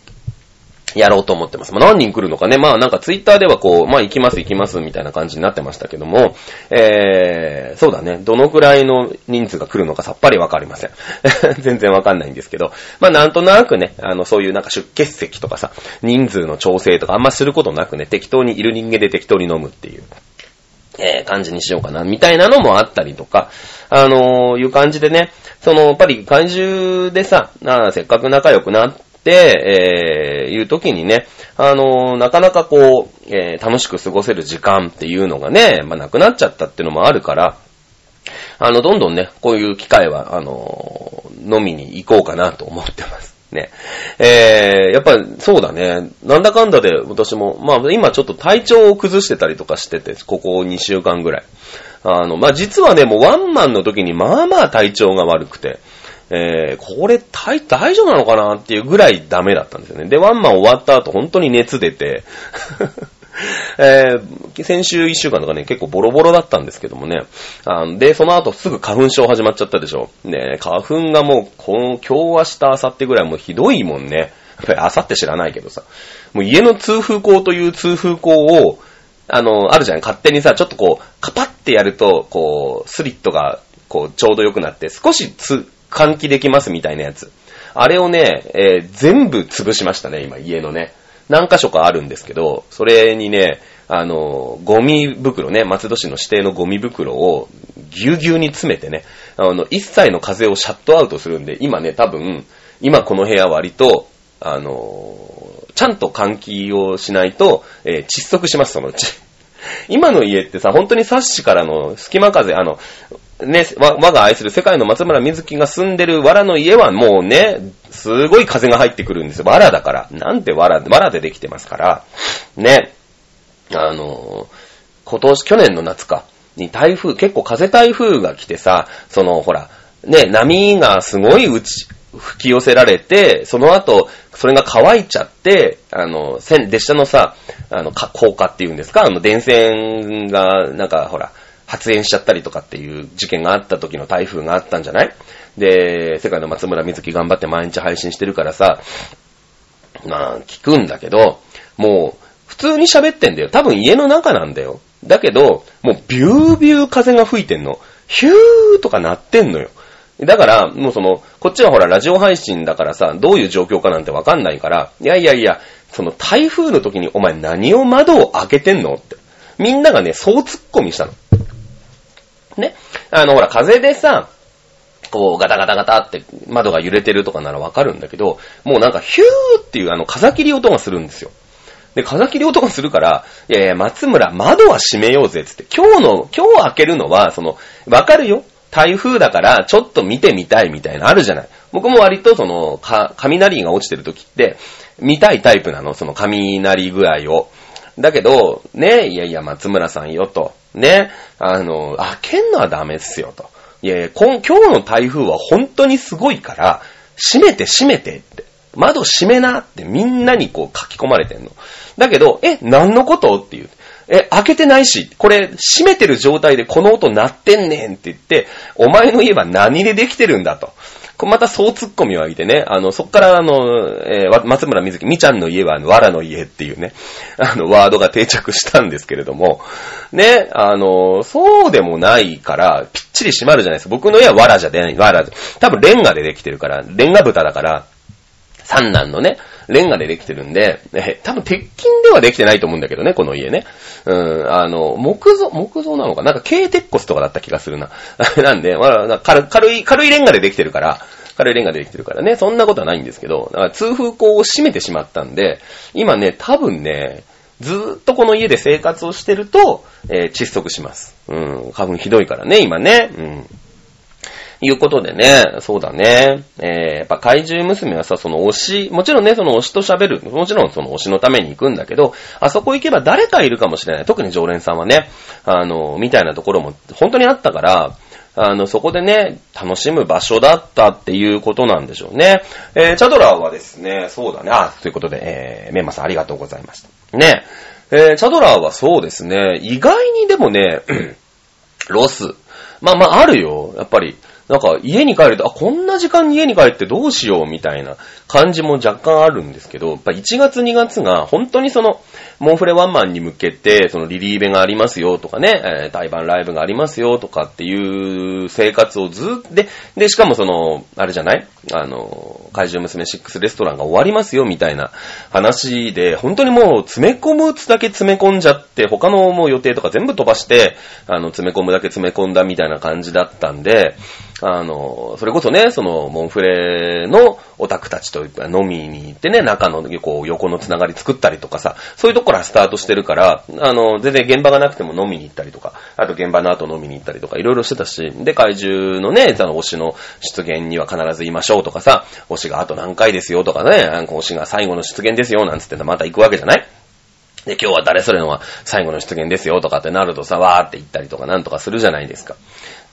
やろうと思ってます。まあ、何人来るのかね。まあなんかツイッターではこう、まあ行きます行きますみたいな感じになってましたけども、えー、そうだね。どのくらいの人数が来るのかさっぱりわかりません。全然わかんないんですけど、まあなんとなくね、あの、そういうなんか出欠席とかさ、人数の調整とかあんますることなくね、適当にいる人間で適当に飲むっていう。えー感じにしようかな、みたいなのもあったりとか、あのーいう感じでね、その、やっぱり怪獣でさ、あせっかく仲良くなって、えーいう時にね、あのーなかなかこう、えー楽しく過ごせる時間っていうのがね、まあ、なくなっちゃったっていうのもあるから、あの、どんどんね、こういう機会は、あのー飲みに行こうかなと思ってます。ね。えー、やっぱそうだね。なんだかんだで私も、まあ今ちょっと体調を崩してたりとかしてて、ここ2週間ぐらい。あの、まあ実はね、もうワンマンの時にまあまあ体調が悪くて、えー、これ大、大丈夫なのかなっていうぐらいダメだったんですよね。で、ワンマン終わった後本当に熱出て、えー、先週1週間とかね、結構ボロボロだったんですけどもね。あで、その後すぐ花粉症始まっちゃったでしょ。ね、花粉がもう、今日明日、明後日ぐらいもうひどいもんね。やっぱり明後日知らないけどさ。もう家の通風口という通風口を、あの、あるじゃん。勝手にさ、ちょっとこう、カパってやると、こう、スリットが、こう、ちょうど良くなって、少しつ、換気できますみたいなやつ。あれをね、えー全部潰しましたね、今、家のね。何箇所かあるんですけど、それにね、あの、ゴミ袋ね、松戸市の指定のゴミ袋をぎゅうぎゅうに詰めてね、あの、一切の風をシャットアウトするんで、今ね、多分、今この部屋割と、あの、ちゃんと換気をしないと、えー窒息します、そのうち。今の家ってさ、本当にサッシからの隙間風、あの、ね、わ我が愛する世界の松村瑞希が住んでる藁の家はもうね、すごい風が入ってくるんですよ。藁だから。なんて藁、藁でできてますから。ね。あの、今年、去年の夏か、に台風、結構風台風が来てさ、その、ほら、ね、波がすごい打ち、吹き寄せられて、その後、それが乾いちゃって、あの、線、列車のさ、あの、か高架っていうんですか、あの、電線が、なんか、ほら、発煙しちゃったりとかっていう事件があった時の台風があったんじゃない？で、世界の松村瑞希頑張って毎日配信してるからさ、まあ、聞くんだけど、もう、普通に喋ってんだよ。多分家の中なんだよ。だけど、もうビュービュー風が吹いてんの。ヒューとか鳴ってんのよ。だから、もうその、こっちはほら、ラジオ配信だからさ、どういう状況かなんてわかんないから、いやいやいや、その台風の時にお前何を窓を開けてんのって。みんながね、そう突っ込みしたの。ね。あの、ほら、風でさ、こう、ガタガタガタって窓が揺れてるとかならわかるんだけど、もうなんかヒューっていうあの風切り音がするんですよ。で、風切り音がするから、いやいや、松村、窓は閉めようぜ、つって。今日の、今日開けるのは、その、わかるよ。台風だから、ちょっと見てみたいみたいな、あるじゃない。僕も割とその、か、雷が落ちてる時って、見たいタイプなの、その雷具合を。だけど、ね、いやいや、松村さんよと。ね、あの、開けんのはダメですよと。いやいや、今今日の台風は本当にすごいから、閉めて閉めてって。窓閉めなってみんなにこう書き込まれてんの。だけど、え、何のことっていう。え、開けてないし、これ、閉めてる状態でこの音鳴ってんねんって言って、お前の家は何でできてるんだと。またそう突っ込みを上げてね、あの、そっからあの、えー松村瑞希、みちゃんの家は、あの、わらの家っていうね、あの、ワードが定着したんですけれども、ね、あの、そうでもないから、ぴっちり閉まるじゃないですか。僕の家はわらじゃ出ない、わら、多分レンガでできてるから、レンガ豚だから、三男のね、レンガでできてるんで、え多分鉄筋ではできてないと思うんだけどね、この家ね。うん、あの、木造、木造なのかな？んか軽鉄骨とかだった気がするな。なんで、まあ、軽い、軽いレンガでできてるから、軽いレンガでできてるからね、そんなことはないんですけど、だから通風口を閉めてしまったんで、今ね、多分ね、ずーっとこの家で生活をしてると、えー窒息します。うん、花粉ひどいからね、今ね。うん。いうことでね、そうだね。えー、やっぱ怪獣娘はさ、その推し、もちろんね、その推しと喋る、もちろんその推しのために行くんだけど、あそこ行けば誰かいるかもしれない。特に常連さんはね、あの、みたいなところも本当にあったから、あの、そこでね、楽しむ場所だったっていうことなんでしょうね。えー、チャドラーはですね、そうだね、あ、ということで、えー、メンマさんありがとうございました。ね、えー、チャドラーはそうですね、意外にでもね、ロス。まあまああるよ。やっぱり。なんか家に帰ると、あ、こんな時間に家に帰ってどうしようみたいな感じも若干あるんですけど、やっぱ1月2月が本当にその、モンフレワンマンに向けて、そのリリーベがありますよとかね、えー対バンライブがありますよとかっていう生活をずっと、で、で、しかもその、あれじゃない？あの、怪獣娘6レストランが終わりますよみたいな話で、本当にもう詰め込むつだけ詰め込んじゃって、他のもう予定とか全部飛ばして、あの、詰め込むだけ詰め込んだみたいな感じだったんで、あの、それこそね、その、モンフレのオタクたちと飲みに行ってね、中のこう横のつながり作ったりとかさ、そういうとこからスタートしてるから、あの、全然現場がなくても飲みに行ったりとか、あと現場の後飲みに行ったりとか、いろいろしてたし、で、怪獣のね、その推しの出現には必ずいましょうとかさ、推しがあと何回ですよとかね、なんか推しが最後の出現ですよなんつってまた行くわけじゃない？で、今日は誰それのは最後の出現ですよとかってなるとさ、わーって言ったりとかなんとかするじゃないですか。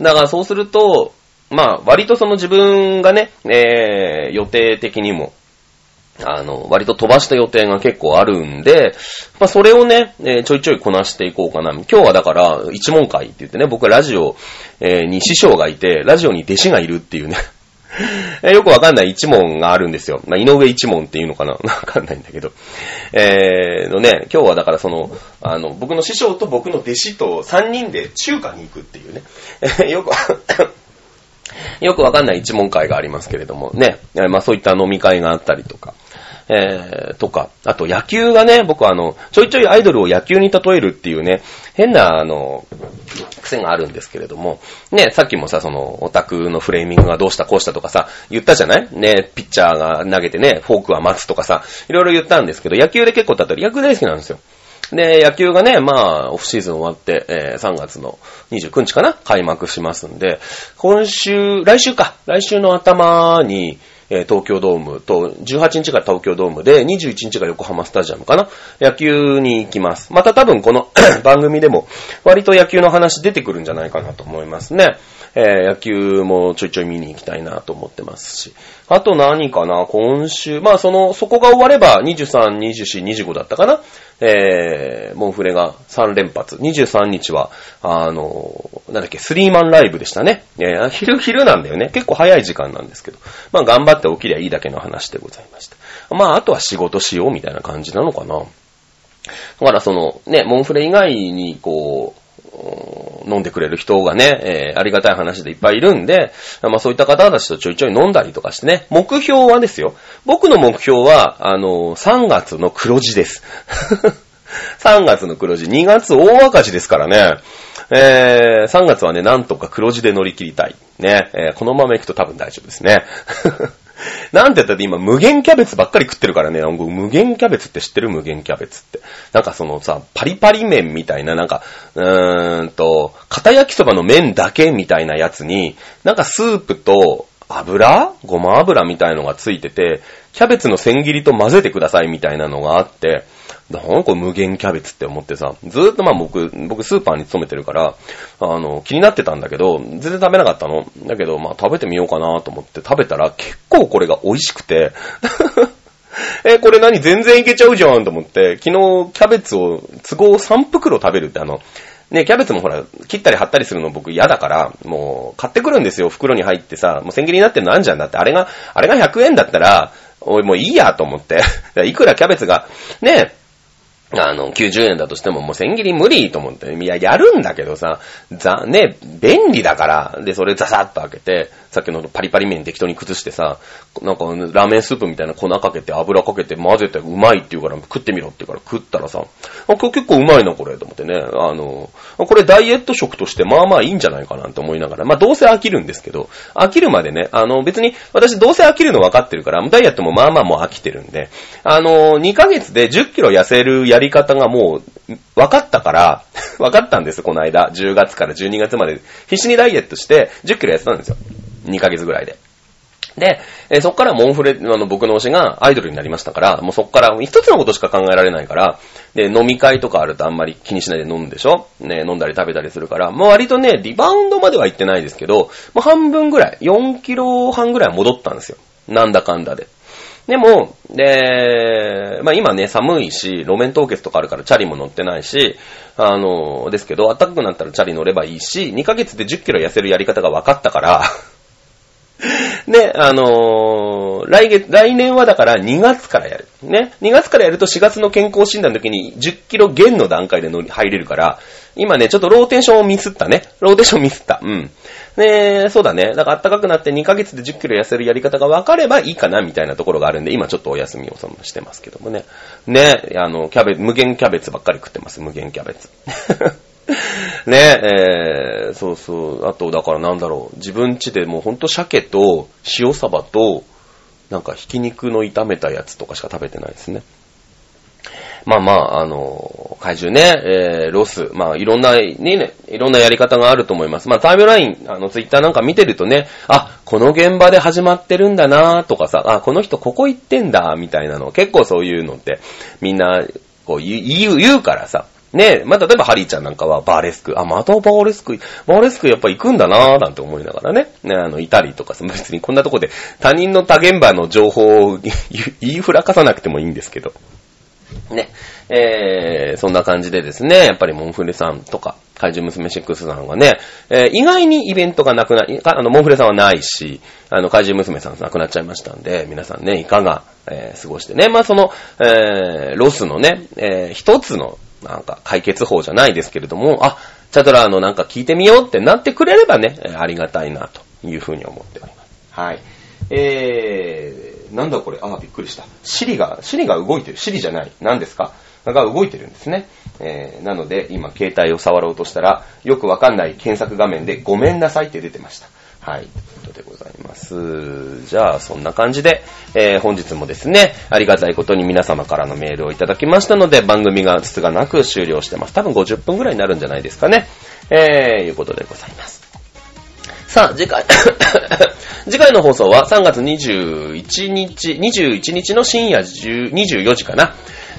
だからそうすると、まあ、割とその自分がね、えー、予定的にも、あの、割と飛ばした予定が結構あるんで、まあそれをね、えーちょいちょいこなしていこうかな。今日はだから、一問会って言ってね、僕はラジオ、えーに師匠がいて、ラジオに弟子がいるっていうね。えーよくわかんない一問があるんですよ。まあ、井上一問っていうのかな？わかんないんだけど。えー、のね、今日はだからその、あの、僕の師匠と僕の弟子と3人で中華に行くっていうね。え ーよく、よくわかんない一問会がありますけれどもね。まあそういった飲み会があったりとか。えー、とか、あと野球がね、僕はあの、ちょいちょいアイドルを野球に例えるっていうね、変なあの、癖があるんですけれども、ね、さっきもさ、その、オタクのフレーミングがどうしたこうしたとかさ、言ったじゃない？ね、ピッチャーが投げてね、フォークは待つとかさ、いろいろ言ったんですけど、野球で結構例える、野球大好きなんですよ。で、野球がね、まあ、オフシーズン終わって、えー3月の29日かな開幕しますんで、今週、来週か、来週の頭に、えー東京ドームと、18日が東京ドームで、21日が横浜スタジアムかな野球に行きます。また多分この 番組でも、割と野球の話出てくるんじゃないかなと思いますね。えー野球もちょいちょい見に行きたいなと思ってますし。あと何かな？今週、まあその、そこが終われば、23、24、25だったかな？えー、モンフレが3連発。23日は、あの、なんだっけ、スリーマンライブでしたね。えー昼、昼なんだよね。結構早い時間なんですけど。まあ頑張って起きりゃいいだけの話でございました。まああとは仕事しようみたいな感じなのかな。だからその、ね、モンフレ以外に、こう、飲んでくれる人がね、えーありがたい話でいっぱいいるんで、まあそういった方たちとちょいちょい飲んだりとかしてね、目標はですよ。僕の目標は、あの、3月の黒字です。3月の黒字、2月大赤字ですからね。えー、3月はね、なんとか黒字で乗り切りたい。ね、えーこのまま行くと多分大丈夫ですね。なんて言ったって今無限キャベツばっかり食ってるからね、無限キャベツって知ってる？無限キャベツって。なんかそのさ、パリパリ麺みたいな、なんか、うーんと、片焼きそばの麺だけみたいなやつに、なんかスープと油？ごま油みたいのがついてて、キャベツの千切りと混ぜてくださいみたいなのがあって、なんこれ無限キャベツって思ってさ、ずーっとまあ僕、僕スーパーに勤めてるから、あの、気になってたんだけど、全然食べなかったの。だけど、まあ食べてみようかなと思って食べたら結構これが美味しくて、え、これ何？全然いけちゃうじゃんと思って、昨日キャベツを都合3袋食べるってあの、ね、キャベツもほら、切ったり貼ったりするの僕嫌だから、もう、買ってくるんですよ。袋に入ってさ、もう千切りになってるのあんじゃんだって、あれが、あれが100円だったら、おい、もういいやと思って。いくらキャベツが、ね、あの、90円だとしてももう千切り無理と思って。いや、やるんだけどさ、ざ、ね、便利だから。で、それザサッと開けて、さっきのパリパリ麺適当に崩してさ、なんかラーメンスープみたいな粉かけて油かけて混ぜてうまいって言うから食ってみろって言うから食ったらさ、あ、これ結構うまいなこれと思ってね。あの、これダイエット食としてまあまあいいんじゃないかなと思いながら。まあどうせ飽きるんですけど、飽きるまでね、あの別に私どうせ飽きるの分かってるから、ダイエットもまあまあもう飽きてるんで、あの、2ヶ月で10キロ痩せるややり方がもう分かったから、分かったんです、この間。10月から12月まで必死にダイエットして10キロ痩せたんですよ。2ヶ月ぐらいで。で、えそっからモンフレ、あの、僕の推しがアイドルになりましたから、もうそっから一つのことしか考えられないから、で、飲み会とかあるとあんまり気にしないで飲むんでしょ？ね、飲んだり食べたりするから、もう割とね、リバウンドまでは行ってないですけど、もう半分ぐらい、4キロ半ぐらい戻ったんですよ。なんだかんだで。でも、で、まあ今ね、寒いし、路面凍結とかあるからチャリも乗ってないし、あの、ですけど、暖かくなったらチャリ乗ればいいし、2ヶ月で10キロ痩せるやり方が分かったから、ね、あのー来月、来年はだから2月からやる。ね。2月からやると4月の健康診断の時に10キロ減の段階で乗り入れるから、今ね、ちょっとローテーションをミスったね。ローテーションミスった。うん。ねえそうだね。だから暖かくなって2ヶ月で10キロ痩せるやり方が分かればいいかなみたいなところがあるんで、今ちょっとお休みをそのしてますけどもね。ね、あの、キャベツ無限キャベツばっかり食ってます。無限キャベツ。ねえー、そうそう。あと、だからなんだろう。自分家でもうほんと鮭と塩サバと、なんかひき肉の炒めたやつとかしか食べてないですね。まあまあ、あの、怪獣ね、えー、ロス、まあいろんな、ね、ね、いろんなやり方があると思います。まあタイムライン、あの、ツイッターなんか見てるとね、あ、この現場で始まってるんだなとかさ、あ、この人ここ行ってんだ、みたいなの、結構そういうのって、みんな、こう言う、言うからさ、ねえまあ、例えばハリーちゃんなんかはバーレスク、あ、またバーレスク、バーレスクやっぱ行くんだなぁなんて思いながらね、ね、あの、いたりとかさ、別にこんなとこで他人の他現場の情報を言いふらかさなくてもいいんですけど。ね。えー、そんな感じでですね、やっぱりモンフレさんとか、怪獣娘6さんはね、えー意外にイベントがなくな、あの、モンフレさんはないし、あの、怪獣娘さん亡くなっちゃいましたんで、皆さんね、いかが、えー過ごしてね。まあ、その、えー、ロスのね、えー一つの、なんか、解決法じゃないですけれども、あ、チャドラーのなんか聞いてみようってなってくれればね、ありがたいな、というふうに思っております。はい。えー、なんだこれ、ああ、びっくりした。シリが、シリが動いてる。シリじゃない。何ですか？が動いてるんですね。えー、なので、今、携帯を触ろうとしたら、よくわかんない検索画面で、ごめんなさいって出てました。はい。ということでございます。じゃあ、そんな感じで、えー、本日もですね、ありがたいことに皆様からのメールをいただきましたので、番組がつつがなく終了してます。多分50分ぐらいになるんじゃないですかね。えー、いうことでございます。さあ、次回、次回の放送は3月21日、21日の深夜24時かな。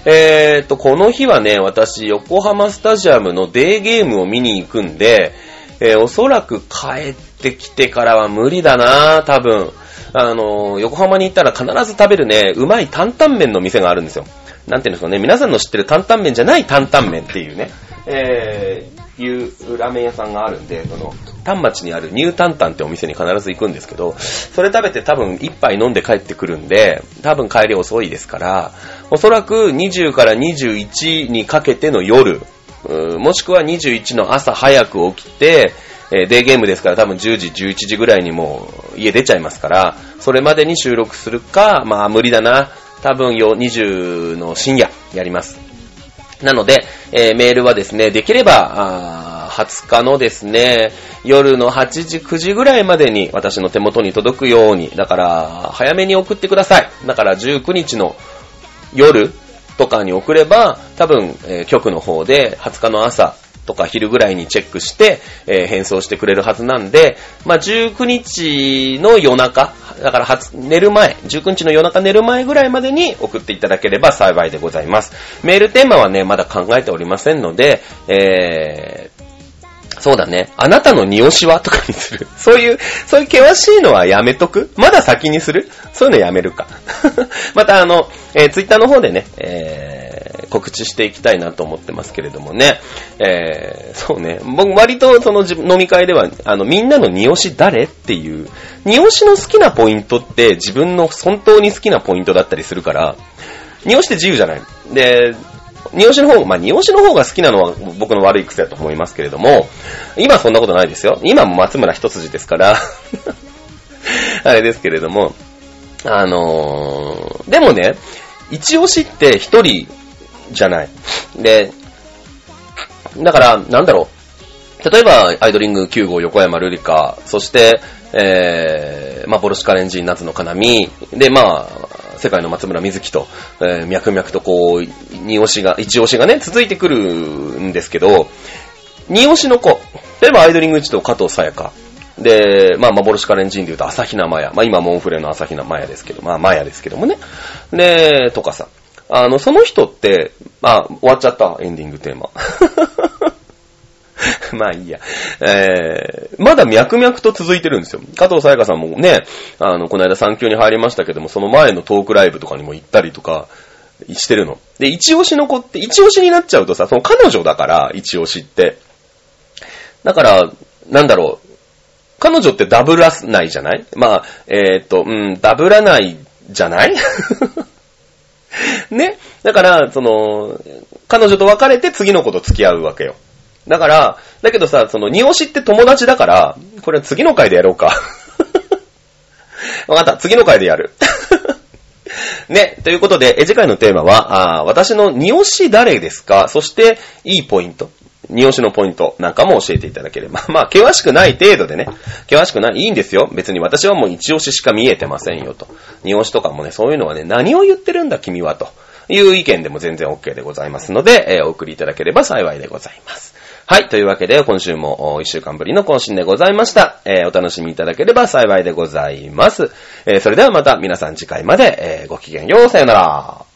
えーと、この日はね、私、横浜スタジアムのデーゲームを見に行くんで、えーおそらく帰ってきてからは無理だな多分。あのー、横浜に行ったら必ず食べるね、うまい担々麺の店があるんですよ。なんていうんですかね、皆さんの知ってる担々麺じゃない担々麺っていうね、えー、いうラーメン屋さんがあるんで、その、丹町にあるニュータンタンってお店に必ず行くんですけど、それ食べて多分一杯飲んで帰ってくるんで、多分帰り遅いですから、おそらく20から21にかけての夜、もしくは21の朝早く起きて、えデーゲームですから多分10時、11時ぐらいにもう家出ちゃいますから、それまでに収録するか、まあ無理だな。多分よ、20の深夜やります。なので、えーメールはですね、できれば、20日のですね、夜の8時、9時ぐらいまでに私の手元に届くように、だから、早めに送ってください。だから19日の夜とかに送れば、多分、えー局の方で20日の朝とか昼ぐらいにチェックして、えー返送してくれるはずなんで、まあ、19日の夜中、だから初寝る前、19日の夜中寝る前ぐらいまでに送っていただければ幸いでございます。メールテーマはね、まだ考えておりませんので、えー、そうだね。あなたの匂しは？とかにする。そういう、そういう険しいのはやめとく？まだ先にする？そういうのやめるか。またあの、えー、ツイッターの方でね、えー、告知していきたいなと思ってますけれどもね。えー、そうね。僕割とその飲み会では、あの、みんなの匂し誰？っていう、匂しの好きなポイントって自分の本当に好きなポイントだったりするから、匂しって自由じゃない。で、匂しの方、まあ、匂しの方が好きなのは僕の悪い癖だと思いますけれども、今そんなことないですよ。今も松村一筋ですから、あれですけれども、あのー、でもね、一押しって一人じゃない。で、だから、なんだろう。例えば、アイドリング9号横山ルリカ、そして、えー、まあ、ボルシカレンジン夏のかなみ、で、まあ、世界の松村瑞希と、えー、脈々とこう、二押しが、一押しがね、続いてくるんですけど、二押しの子、例えばアイドリング1と加藤さやか、で、まあ、幻カレンジンで言うと朝比奈マヤ。まあ、今モンフレの朝比奈マヤですけど、まあ、マヤですけどもね。で、とかさ。あの、その人って、まあ、終わっちゃった、エンディングテーマ。まあいいや。えー、まだ脈々と続いてるんですよ。加藤さやかさんもね、あの、この間産休に入りましたけども、その前のトークライブとかにも行ったりとかしてるの。で、一押しの子って、一押しになっちゃうとさ、その彼女だから、一押しって。だから、なんだろう、彼女ってダブらないじゃない？まあ、えーっと、うん、ダブらないじゃない？ね？だから、その、彼女と別れて次の子と付き合うわけよ。だから、だけどさ、その、二押しって友達だから、これは次の回でやろうか。わかった、次の回でやる。ね、ということで、え次回のテーマは、あー私の二押し誰ですか？そして、いいポイント。二押しのポイントなんかも教えていただければ。まあ、険しくない程度でね。険しくない、いいんですよ。別に私はもう一押ししか見えてませんよと。二押しとかもね、そういうのはね、何を言ってるんだ君はという意見でも全然 OK でございますので、えーお送りいただければ幸いでございます。はい。というわけで、今週も1週間ぶりの更新でございました。えーお楽しみいただければ幸いでございます。えーそれではまた皆さん次回まで、えーごきげんよう。さよなら。